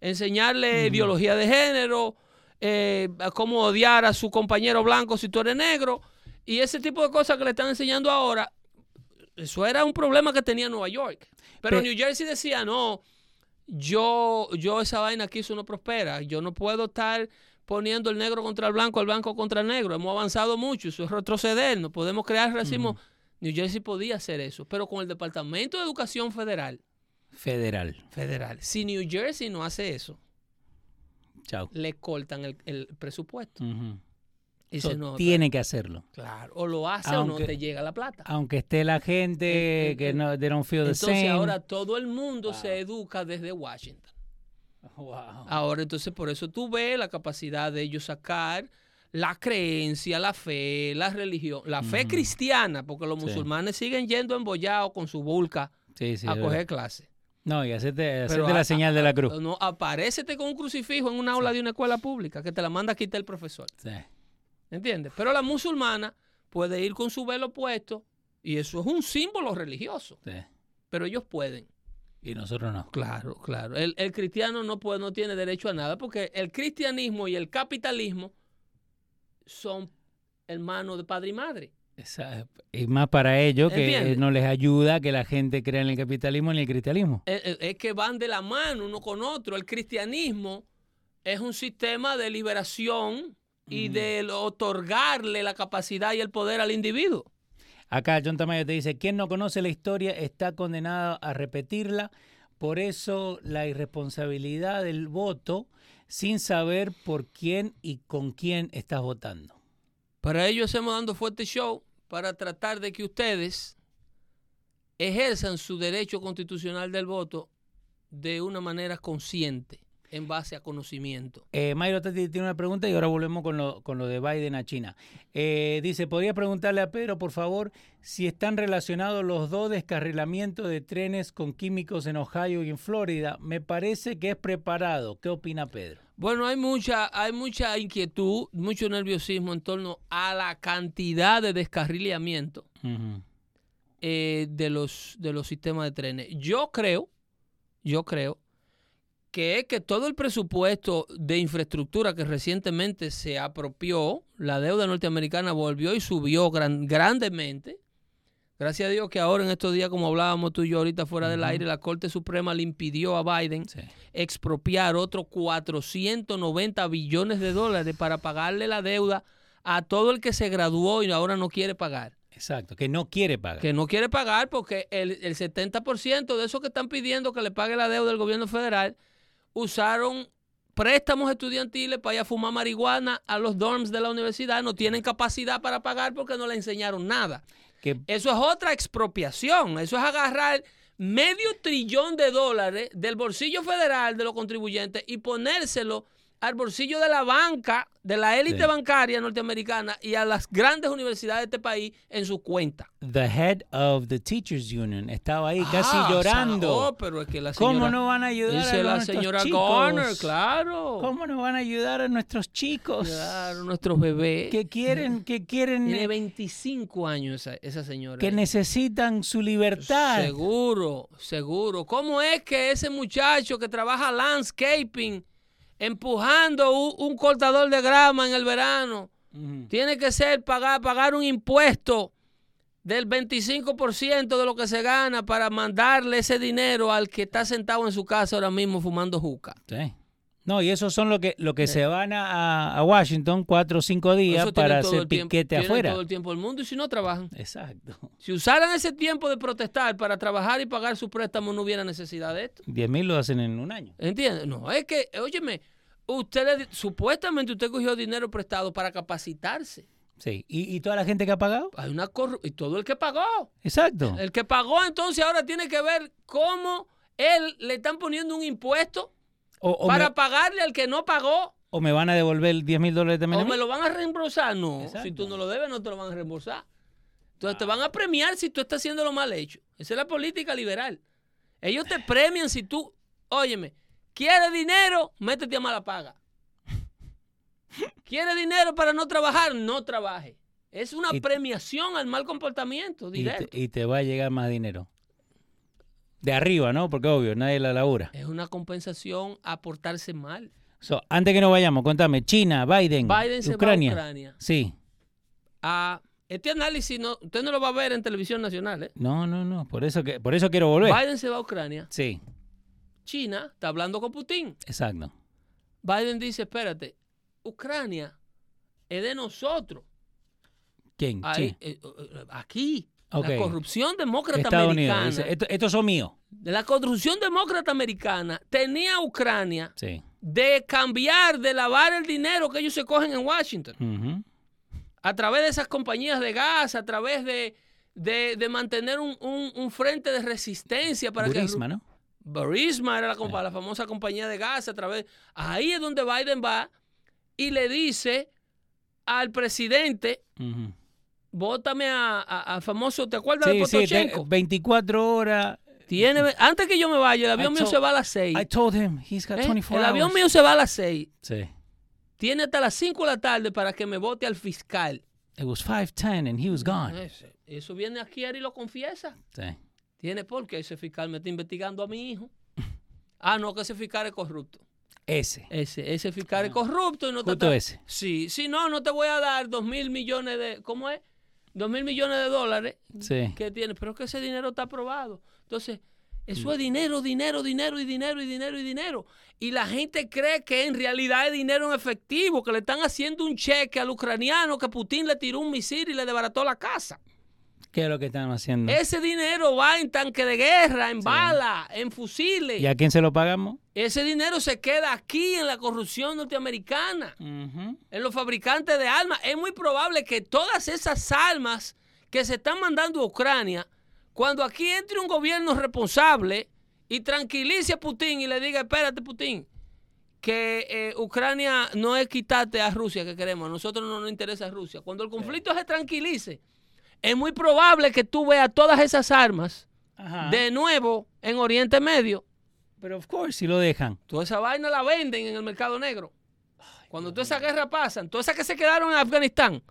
enseñarle biología de género, eh, cómo odiar a su compañero blanco si tú eres negro, y ese tipo de cosas que le están enseñando ahora, eso era un problema que tenía Nueva York. Pero, New Jersey decía, no, yo, yo esa vaina aquí eso no prospera, yo no puedo estar poniendo el negro contra el blanco, el blanco contra el negro. Hemos avanzado mucho, eso es retroceder, no podemos crear racismo. New Jersey podía hacer eso, pero con el Departamento de Educación Federal. Federal. Federal. Si New Jersey no hace eso, Chao. le cortan el, presupuesto. Y se tiene que hacerlo. Claro, o lo hace o no te llega la plata. Aunque esté la gente que no, they don't feel the Entonces ahora todo el mundo se educa desde Washington. Ahora, entonces, por eso tú ves la capacidad de ellos sacar la creencia, la fe, la religión, la fe cristiana, porque los musulmanes siguen yendo embollados con su vulca a coger clase. No, y hacerte, la señal de la cruz. No, aparécete con un crucifijo en una aula de una escuela pública que te la manda a quitar el profesor. Sí. ¿Entiendes? Pero la musulmana puede ir con su velo puesto y eso es un símbolo religioso. Sí. Pero ellos pueden. Y nosotros no. Claro, claro. El, cristiano no, puede, no tiene derecho a nada porque el cristianismo y el capitalismo son hermanos de padre y madre. Es más para ellos que no les ayuda que la gente crea en el capitalismo ni el cristianismo. Es, que van de la mano uno con otro. El cristianismo es un sistema de liberación y de otorgarle la capacidad y el poder al individuo. Acá John Tamayo te dice, quien no conoce la historia está condenado a repetirla, por eso la irresponsabilidad del voto sin saber por quién y con quién estás votando. Para ello hacemos dando fuerte show para tratar de que ustedes ejerzan su derecho constitucional del voto de una manera consciente en base a conocimiento. Eh, Mayro tiene una pregunta y ahora volvemos con lo, con lo de Biden a China. Eh, dice, ¿podría preguntarle a Pedro, por favor, si están relacionados los dos descarrilamientos de trenes con químicos en Ohio y en Florida? Me parece que es preparado. ¿Qué opina Pedro? Bueno, hay mucha, hay mucha inquietud, mucho nerviosismo en torno a la cantidad de descarrilamiento eh, de, los, de los sistemas de trenes. Yo creo, yo creo que es que todo el presupuesto de infraestructura que recientemente se apropió, la deuda norteamericana volvió y subió grandemente. Gracias a Dios que ahora en estos días, como hablábamos tú y yo ahorita fuera del aire, la Corte Suprema le impidió a Biden expropiar otros 490 billones de dólares para pagarle la deuda a todo el que se graduó y ahora no quiere pagar. Exacto, que no quiere pagar. Que no quiere pagar porque el, el 70% de esos que están pidiendo que le pague la deuda del gobierno federal usaron préstamos estudiantiles para ir a fumar marihuana a los dorms de la universidad, no tienen capacidad para pagar porque no le enseñaron nada. Eso es otra expropiación, eso es agarrar medio trillón de dólares del bolsillo federal de los contribuyentes y ponérselo al bolsillo de la banca, de la élite bancaria norteamericana y a las grandes universidades de este país en su cuenta. The head of the Teachers Union estaba ahí casi ah, llorando. Oh, pero es que la señora, ¿Cómo no van a ayudar a la señora chicos? claro. ¿Cómo no van a ayudar a nuestros chicos? Claro, nuestros bebés. Que quieren, que quieren. Tiene 25 años esa, esa señora. Que necesitan su libertad. Seguro, seguro. ¿Cómo es que ese muchacho que trabaja landscaping empujando un, cortador de grama en el verano. Tiene que ser pagar, pagar un impuesto del 25% de lo que se gana para mandarle ese dinero al que está sentado en su casa ahora mismo fumando juca. Sí. No, y esos son lo que, lo que se van a, Washington cuatro o cinco días para hacer piquete afuera. todo el tiempo del mundo y si no trabajan. Exacto. Si usaran ese tiempo de protestar para trabajar y pagar su préstamo, no hubiera necesidad de esto. 10 mil lo hacen en un año. ¿Entiendes? No, es que, óyeme, usted supuestamente usted cogió dinero prestado para capacitarse. Sí, ¿Y, toda la gente que ha pagado? Hay una y todo el que pagó. Exacto. El que pagó entonces ahora tiene que ver cómo él le están poniendo un impuesto para pagarle al que no pagó. O me van a devolver 10 mil dólares de O me lo van a reembolsar. No, si tú no lo debes, no te lo van a reembolsar. Entonces te ah. van a premiar si tú estás haciendo lo mal hecho. Esa es la política liberal. Ellos te premian si tú, óyeme, ¿quieres dinero? Métete a mala paga. ¿Quieres dinero para no trabajar? No trabaje. Es una premiación al mal comportamiento directo. y te va a llegar más dinero de arriba, ¿no? Porque obvio, nadie la labura. Es una compensación a portarse mal. antes que nos vayamos, contame, China, Biden, Biden se Ucrania. Va a Ucrania. Sí. Ah, este análisis no, usted no lo va a ver en televisión nacional, ¿eh? No, no, no, por eso que por eso quiero volver. Biden se va a Ucrania. Sí. China está hablando con Putin. Exacto. Biden dice, espérate, Ucrania es de nosotros. ¿Quién? Eh, eh, aquí. La corrupción demócrata americana. Esto, son míos. La corrupción demócrata americana tenía a Ucrania de cambiar, de lavar el dinero que ellos se cogen en Washington. A través de esas compañías de gas, a través de, de, mantener un, frente de resistencia para Burisma, ¿no? Burisma era la, la famosa compañía de gas. A través. Ahí es donde Biden va y le dice al presidente bótame a, famoso, ¿te acuerdas de Potochenko? Sí, 24 horas. Tiene, antes que yo me vaya, el avión mío se va a las 6. I told him he's got 24 ¿Eh? El avión mío se va a las 6. Sí. Tiene hasta las 5 de la tarde para que me vote al fiscal. It was 5:10 and he was gone. Eso, viene aquí y lo confiesa. Sí. Tiene porque ese fiscal me está investigando a mi hijo. ah, no, que ese fiscal es corrupto. Ese. Ese, ese fiscal es ah. corrupto y no Justo ese. Sí, sí, no, no te voy a dar dos mil millones de. ¿Cómo es? Dos mil millones de dólares que tiene, pero es que ese dinero está aprobado. Entonces, eso es dinero, dinero, dinero y dinero y dinero y dinero. Y la gente cree que en realidad es dinero en efectivo, que le están haciendo un cheque al ucraniano que Putin le tiró un misil y le desbarató la casa. ¿Qué es lo que están haciendo? Ese dinero va en tanque de guerra, en balas, en fusiles. ¿Y a quién se lo pagamos? Ese dinero se queda aquí en la corrupción norteamericana, en los fabricantes de armas. Es muy probable que todas esas armas que se están mandando a Ucrania, cuando aquí entre un gobierno responsable y tranquilice a Putin y le diga, espérate Putin, que eh, Ucrania no es quitarte a Rusia que queremos, a nosotros no nos interesa Rusia. Cuando el conflicto se tranquilice, es muy probable que tú veas todas esas armas de nuevo en Oriente Medio. Pero, of course, si lo dejan. Toda esa vaina la venden en el mercado negro. Cuando toda esa guerra pasa, todas esas que se quedaron en Afganistán.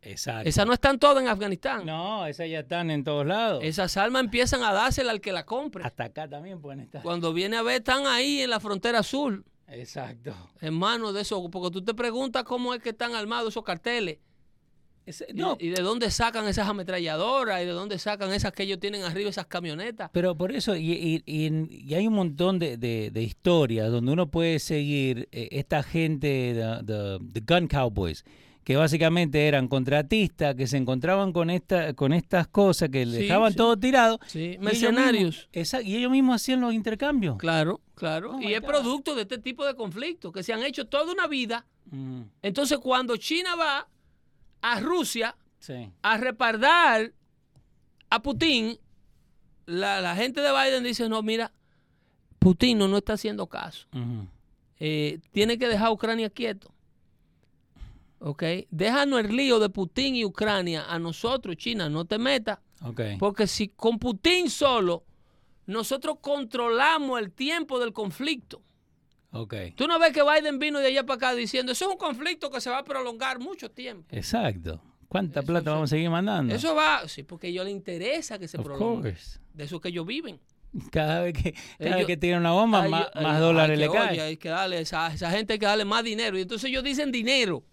Exacto. Esas no están todas en Afganistán. No, esas ya están en todos lados. Esas armas empiezan a dársela al que la compre. Hasta acá también pueden estar. Cuando viene a ver, están ahí en la frontera sur. Exacto. En manos de eso. Porque tú te preguntas cómo es que están armados esos carteles no. ¿Y, de dónde sacan esas ametralladoras? ¿Y de dónde sacan esas que ellos tienen arriba, esas camionetas? Pero por eso, y, hay un montón de, historias donde uno puede seguir eh, esta gente, the, Gun Cowboys, que básicamente eran contratistas, que se encontraban con esta, con estas cosas, que dejaban todo tirado. Sí, mercenarios. Y ellos, mismos, hacían los intercambios. Claro, claro. Oh y es producto de este tipo de conflictos que se han hecho toda una vida. Mm. Entonces, cuando China va a Rusia a repardar a Putin, la, gente de Biden dice, no, mira, Putin no, no está haciendo caso. Eh, tiene que dejar a Ucrania quieto. ¿ok? Déjanos el lío de Putin y Ucrania a nosotros, China, no te metas. Porque si con Putin solo nosotros controlamos el tiempo del conflicto. Okay. Tú no ves que Biden vino de allá para acá diciendo, eso es un conflicto que se va a prolongar mucho tiempo. Exacto. ¿Cuánta plata vamos a seguir mandando? Eso va, sí, porque a ellos les interesa que se prolongue. De eso que ellos viven. Cada vez que, cada que tiran una bomba, más, dólares le caen. Hay que darle, esa, esa gente hay que darle más dinero. Y entonces ellos dicen dinero.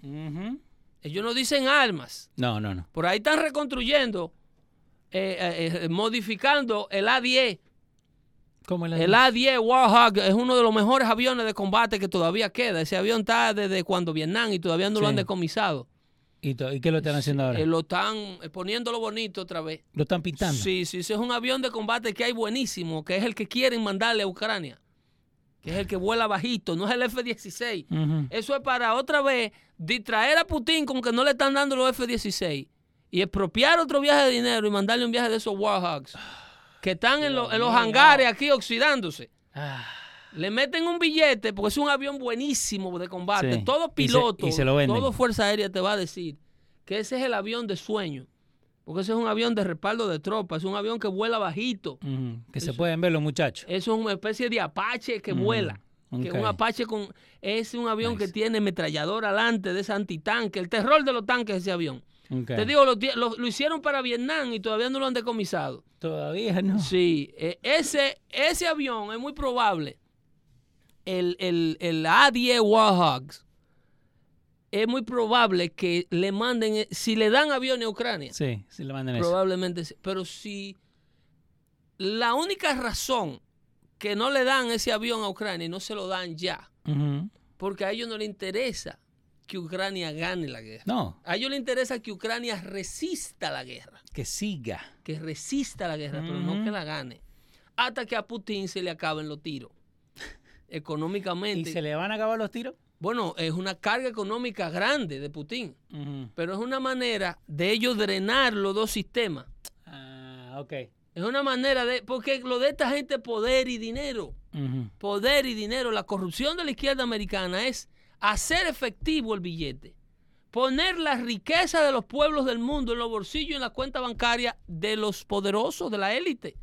Ellos no dicen armas. No, no, no. Por ahí están reconstruyendo, eh, eh, eh, modificando el A-10. ¿Cómo el A-10? El A-10 Warhawk es uno de los mejores aviones de combate que todavía queda. Ese avión está desde cuando Vietnam y todavía no lo han decomisado. ¿Y, qué lo están haciendo ahora? Eh, lo están eh, poniéndolo bonito otra vez. ¿Lo están pintando? Sí, sí, ese es un avión de combate que hay buenísimo, que es el que quieren mandarle a Ucrania. Que es el que vuela bajito, no es el F-16. Eso es para otra vez distraer a Putin con que no le están dando los F-16 y expropiar otro viaje de dinero y mandarle un viaje de esos Warhawks que están en, los hangares aquí oxidándose. Ah. Le meten un billete porque es un avión buenísimo de combate. Todo piloto, todo Fuerza Aérea te va a decir que ese es el avión de sueño. Porque ese es un avión de respaldo de tropas, es un avión que vuela bajito. que se pueden ver los muchachos. Eso es una especie de Apache que vuela. Que un Apache con. Es un avión que tiene metrallador adelante de ese antitanque. El terror de los tanques ese avión. Te digo, lo, lo, hicieron para Vietnam y todavía no lo han decomisado. Todavía no. Sí, e, ese, ese avión es muy probable el, el, el A10 Warhogs, es muy probable que le manden, si le dan aviones a Ucrania. Sí, si le manden Probablemente sí. Pero si la única razón que no le dan ese avión a Ucrania y no se lo dan ya, porque a ellos no les interesa que Ucrania gane la guerra. No. A ellos les interesa que Ucrania resista la guerra. Que siga. Que resista la guerra, pero no que la gane. Hasta que a Putin se le acaben los tiros económicamente. ¿Y se le van a acabar los tiros? Bueno, es una carga económica grande de Putin, pero es una manera de ellos drenar los dos sistemas. Ah, ok. Es una manera de, porque lo de esta gente poder y dinero, poder y dinero, la corrupción de la izquierda americana es hacer efectivo el billete, poner la riqueza de los pueblos del mundo en los bolsillos y en la cuenta bancaria de los poderosos, de la élite,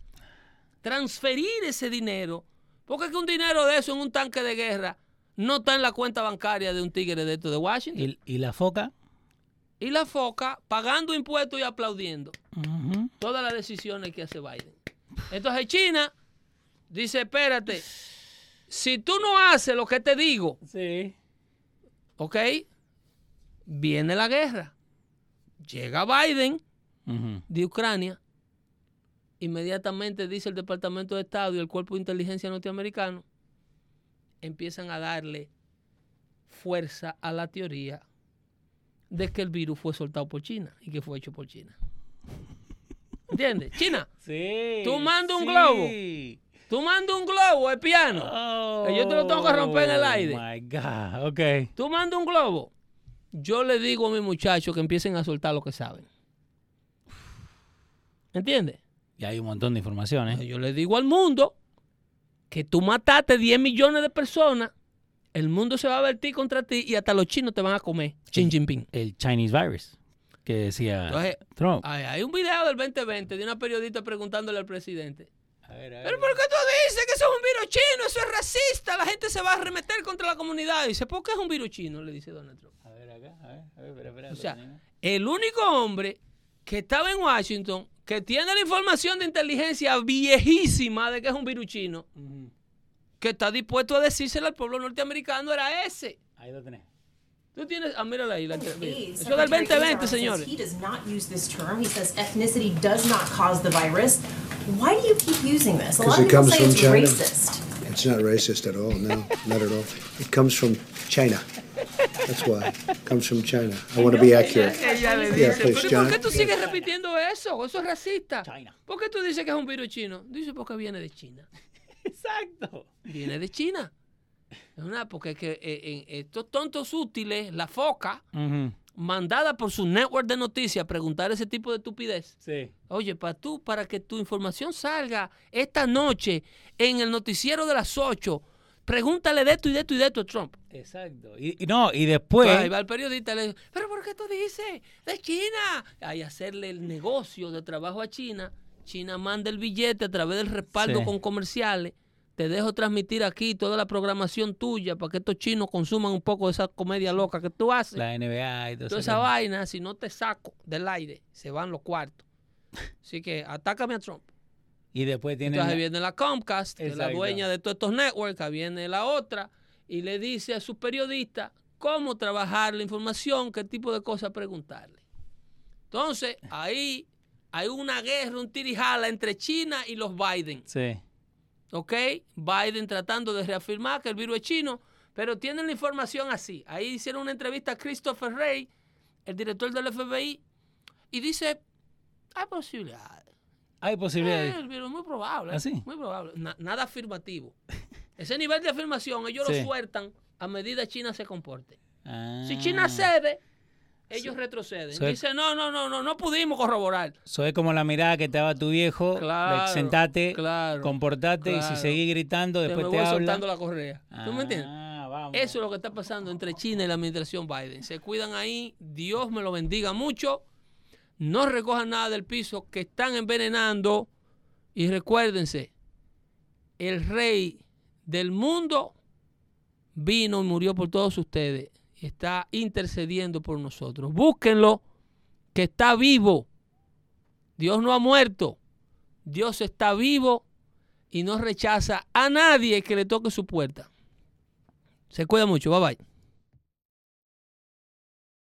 transferir ese dinero porque es que un dinero de eso en un tanque de guerra no está en la cuenta bancaria de un tigre de esto de Washington. ¿Y, la foca? Y la foca pagando impuestos y aplaudiendo todas las decisiones que hace Biden. Entonces China dice, espérate, si tú no haces lo que te digo, sí. ¿Ok? Viene la guerra. Llega Biden de Ucrania inmediatamente dice el Departamento de Estado y el Cuerpo de Inteligencia norteamericano, empiezan a darle fuerza a la teoría de que el virus fue soltado por China y que fue hecho por China. ¿Entiendes? China. Sí. Tú mandas un globo. Tú mandas un globo el piano. yo te lo tengo que romper en el aire. Oh my God. Ok. Tú mandas un globo. Yo le digo a mis muchachos que empiecen a soltar lo que saben. ¿Entiendes? Y hay un montón de informaciones. Yo le digo al mundo que tú mataste 10 millones de personas, el mundo se va a vertir contra ti y hasta los chinos te van a comer. Xi Jinping. El Chinese virus que decía Trump. Hay, un video del 2020 de una periodista preguntándole al presidente. ¿Pero por qué tú dices que eso es un virus chino? Eso es racista. La gente se va a arremeter contra la comunidad. Y dice, ¿por qué es un virus chino? Le dice Donald Trump. A ver, acá, a ver, a ver, espera, espera. O sea, el único hombre que estaba en Washington que tiene la información de inteligencia viejísima de que es un virus chino, que está dispuesto a decírselo al pueblo norteamericano, era ese. Ahí lo tenés. Tú tienes, ah, mírala ahí, la entrevista. Eso del 2020, señores. He does not use this term. He says ethnicity does not cause the virus. Why do you keep using this? A lot of people say it's China. racist. It's not racist at all. No, not at all. It comes from China. That's why. Comes from China. I want to be accurate. Ella le dice, ¿por qué tú sigues repitiendo eso? Eso es racista. ¿Por qué tú dices que es un virus chino? Dice porque viene de China. Exacto. Viene de China. Es una, porque que, eh, estos tontos útiles, la foca, mandada por su network de noticias a preguntar ese tipo de estupidez. Sí. Oye, para tú, para que tu información salga esta noche en el noticiero de las 8, pregúntale de esto y de esto y de esto a Trump. Exacto. Y, no, y después. Ahí va el periodista y le dice, ¿pero por qué tú dices? De China. Ahí hacerle el negocio de trabajo a China. China manda el billete a través del respaldo con comerciales te dejo transmitir aquí toda la programación tuya para que estos chinos consuman un poco de esa comedia loca que tú haces. La NBA y todo Toda esa vaina, si no te saco del aire, se van los cuartos. Así que atácame a Trump. Y después tiene. Entonces viene la Comcast, que es la dueña de todos estos networks, viene la otra, y le dice a sus periodistas cómo trabajar la información, qué tipo de cosas preguntarle. Entonces, ahí hay una guerra, un tirijala entre China y los Biden. Sí. ¿Ok? Biden tratando de reafirmar que el virus es chino, pero tienen la información así. Ahí hicieron una entrevista a Christopher Wray, el director del FBI, y dice, hay posibilidades. Hay posibilidades. Eh, el virus muy probable. ¿Así? Muy probable. nada afirmativo. Ese nivel de afirmación ellos lo sueltan a medida que China se comporte. Si China ah. cede, ellos retroceden. Dicen, no, no, no, no, no pudimos corroborar. Eso es como la mirada que te daba tu viejo. Claro, sentate, comportate y si seguís gritando, después te, me voy soltando la correa. ¿Tú me entiendes? Ah, Eso es lo que está pasando entre China y la administración Biden. Se cuidan ahí. Dios me lo bendiga mucho. No recojan nada del piso que están envenenando. Y recuérdense, el rey del mundo vino y murió por todos ustedes está intercediendo por nosotros. Búsquenlo, que está vivo. Dios no ha muerto. Dios está vivo y no rechaza a nadie que le toque su puerta. Se cuida mucho. Bye bye.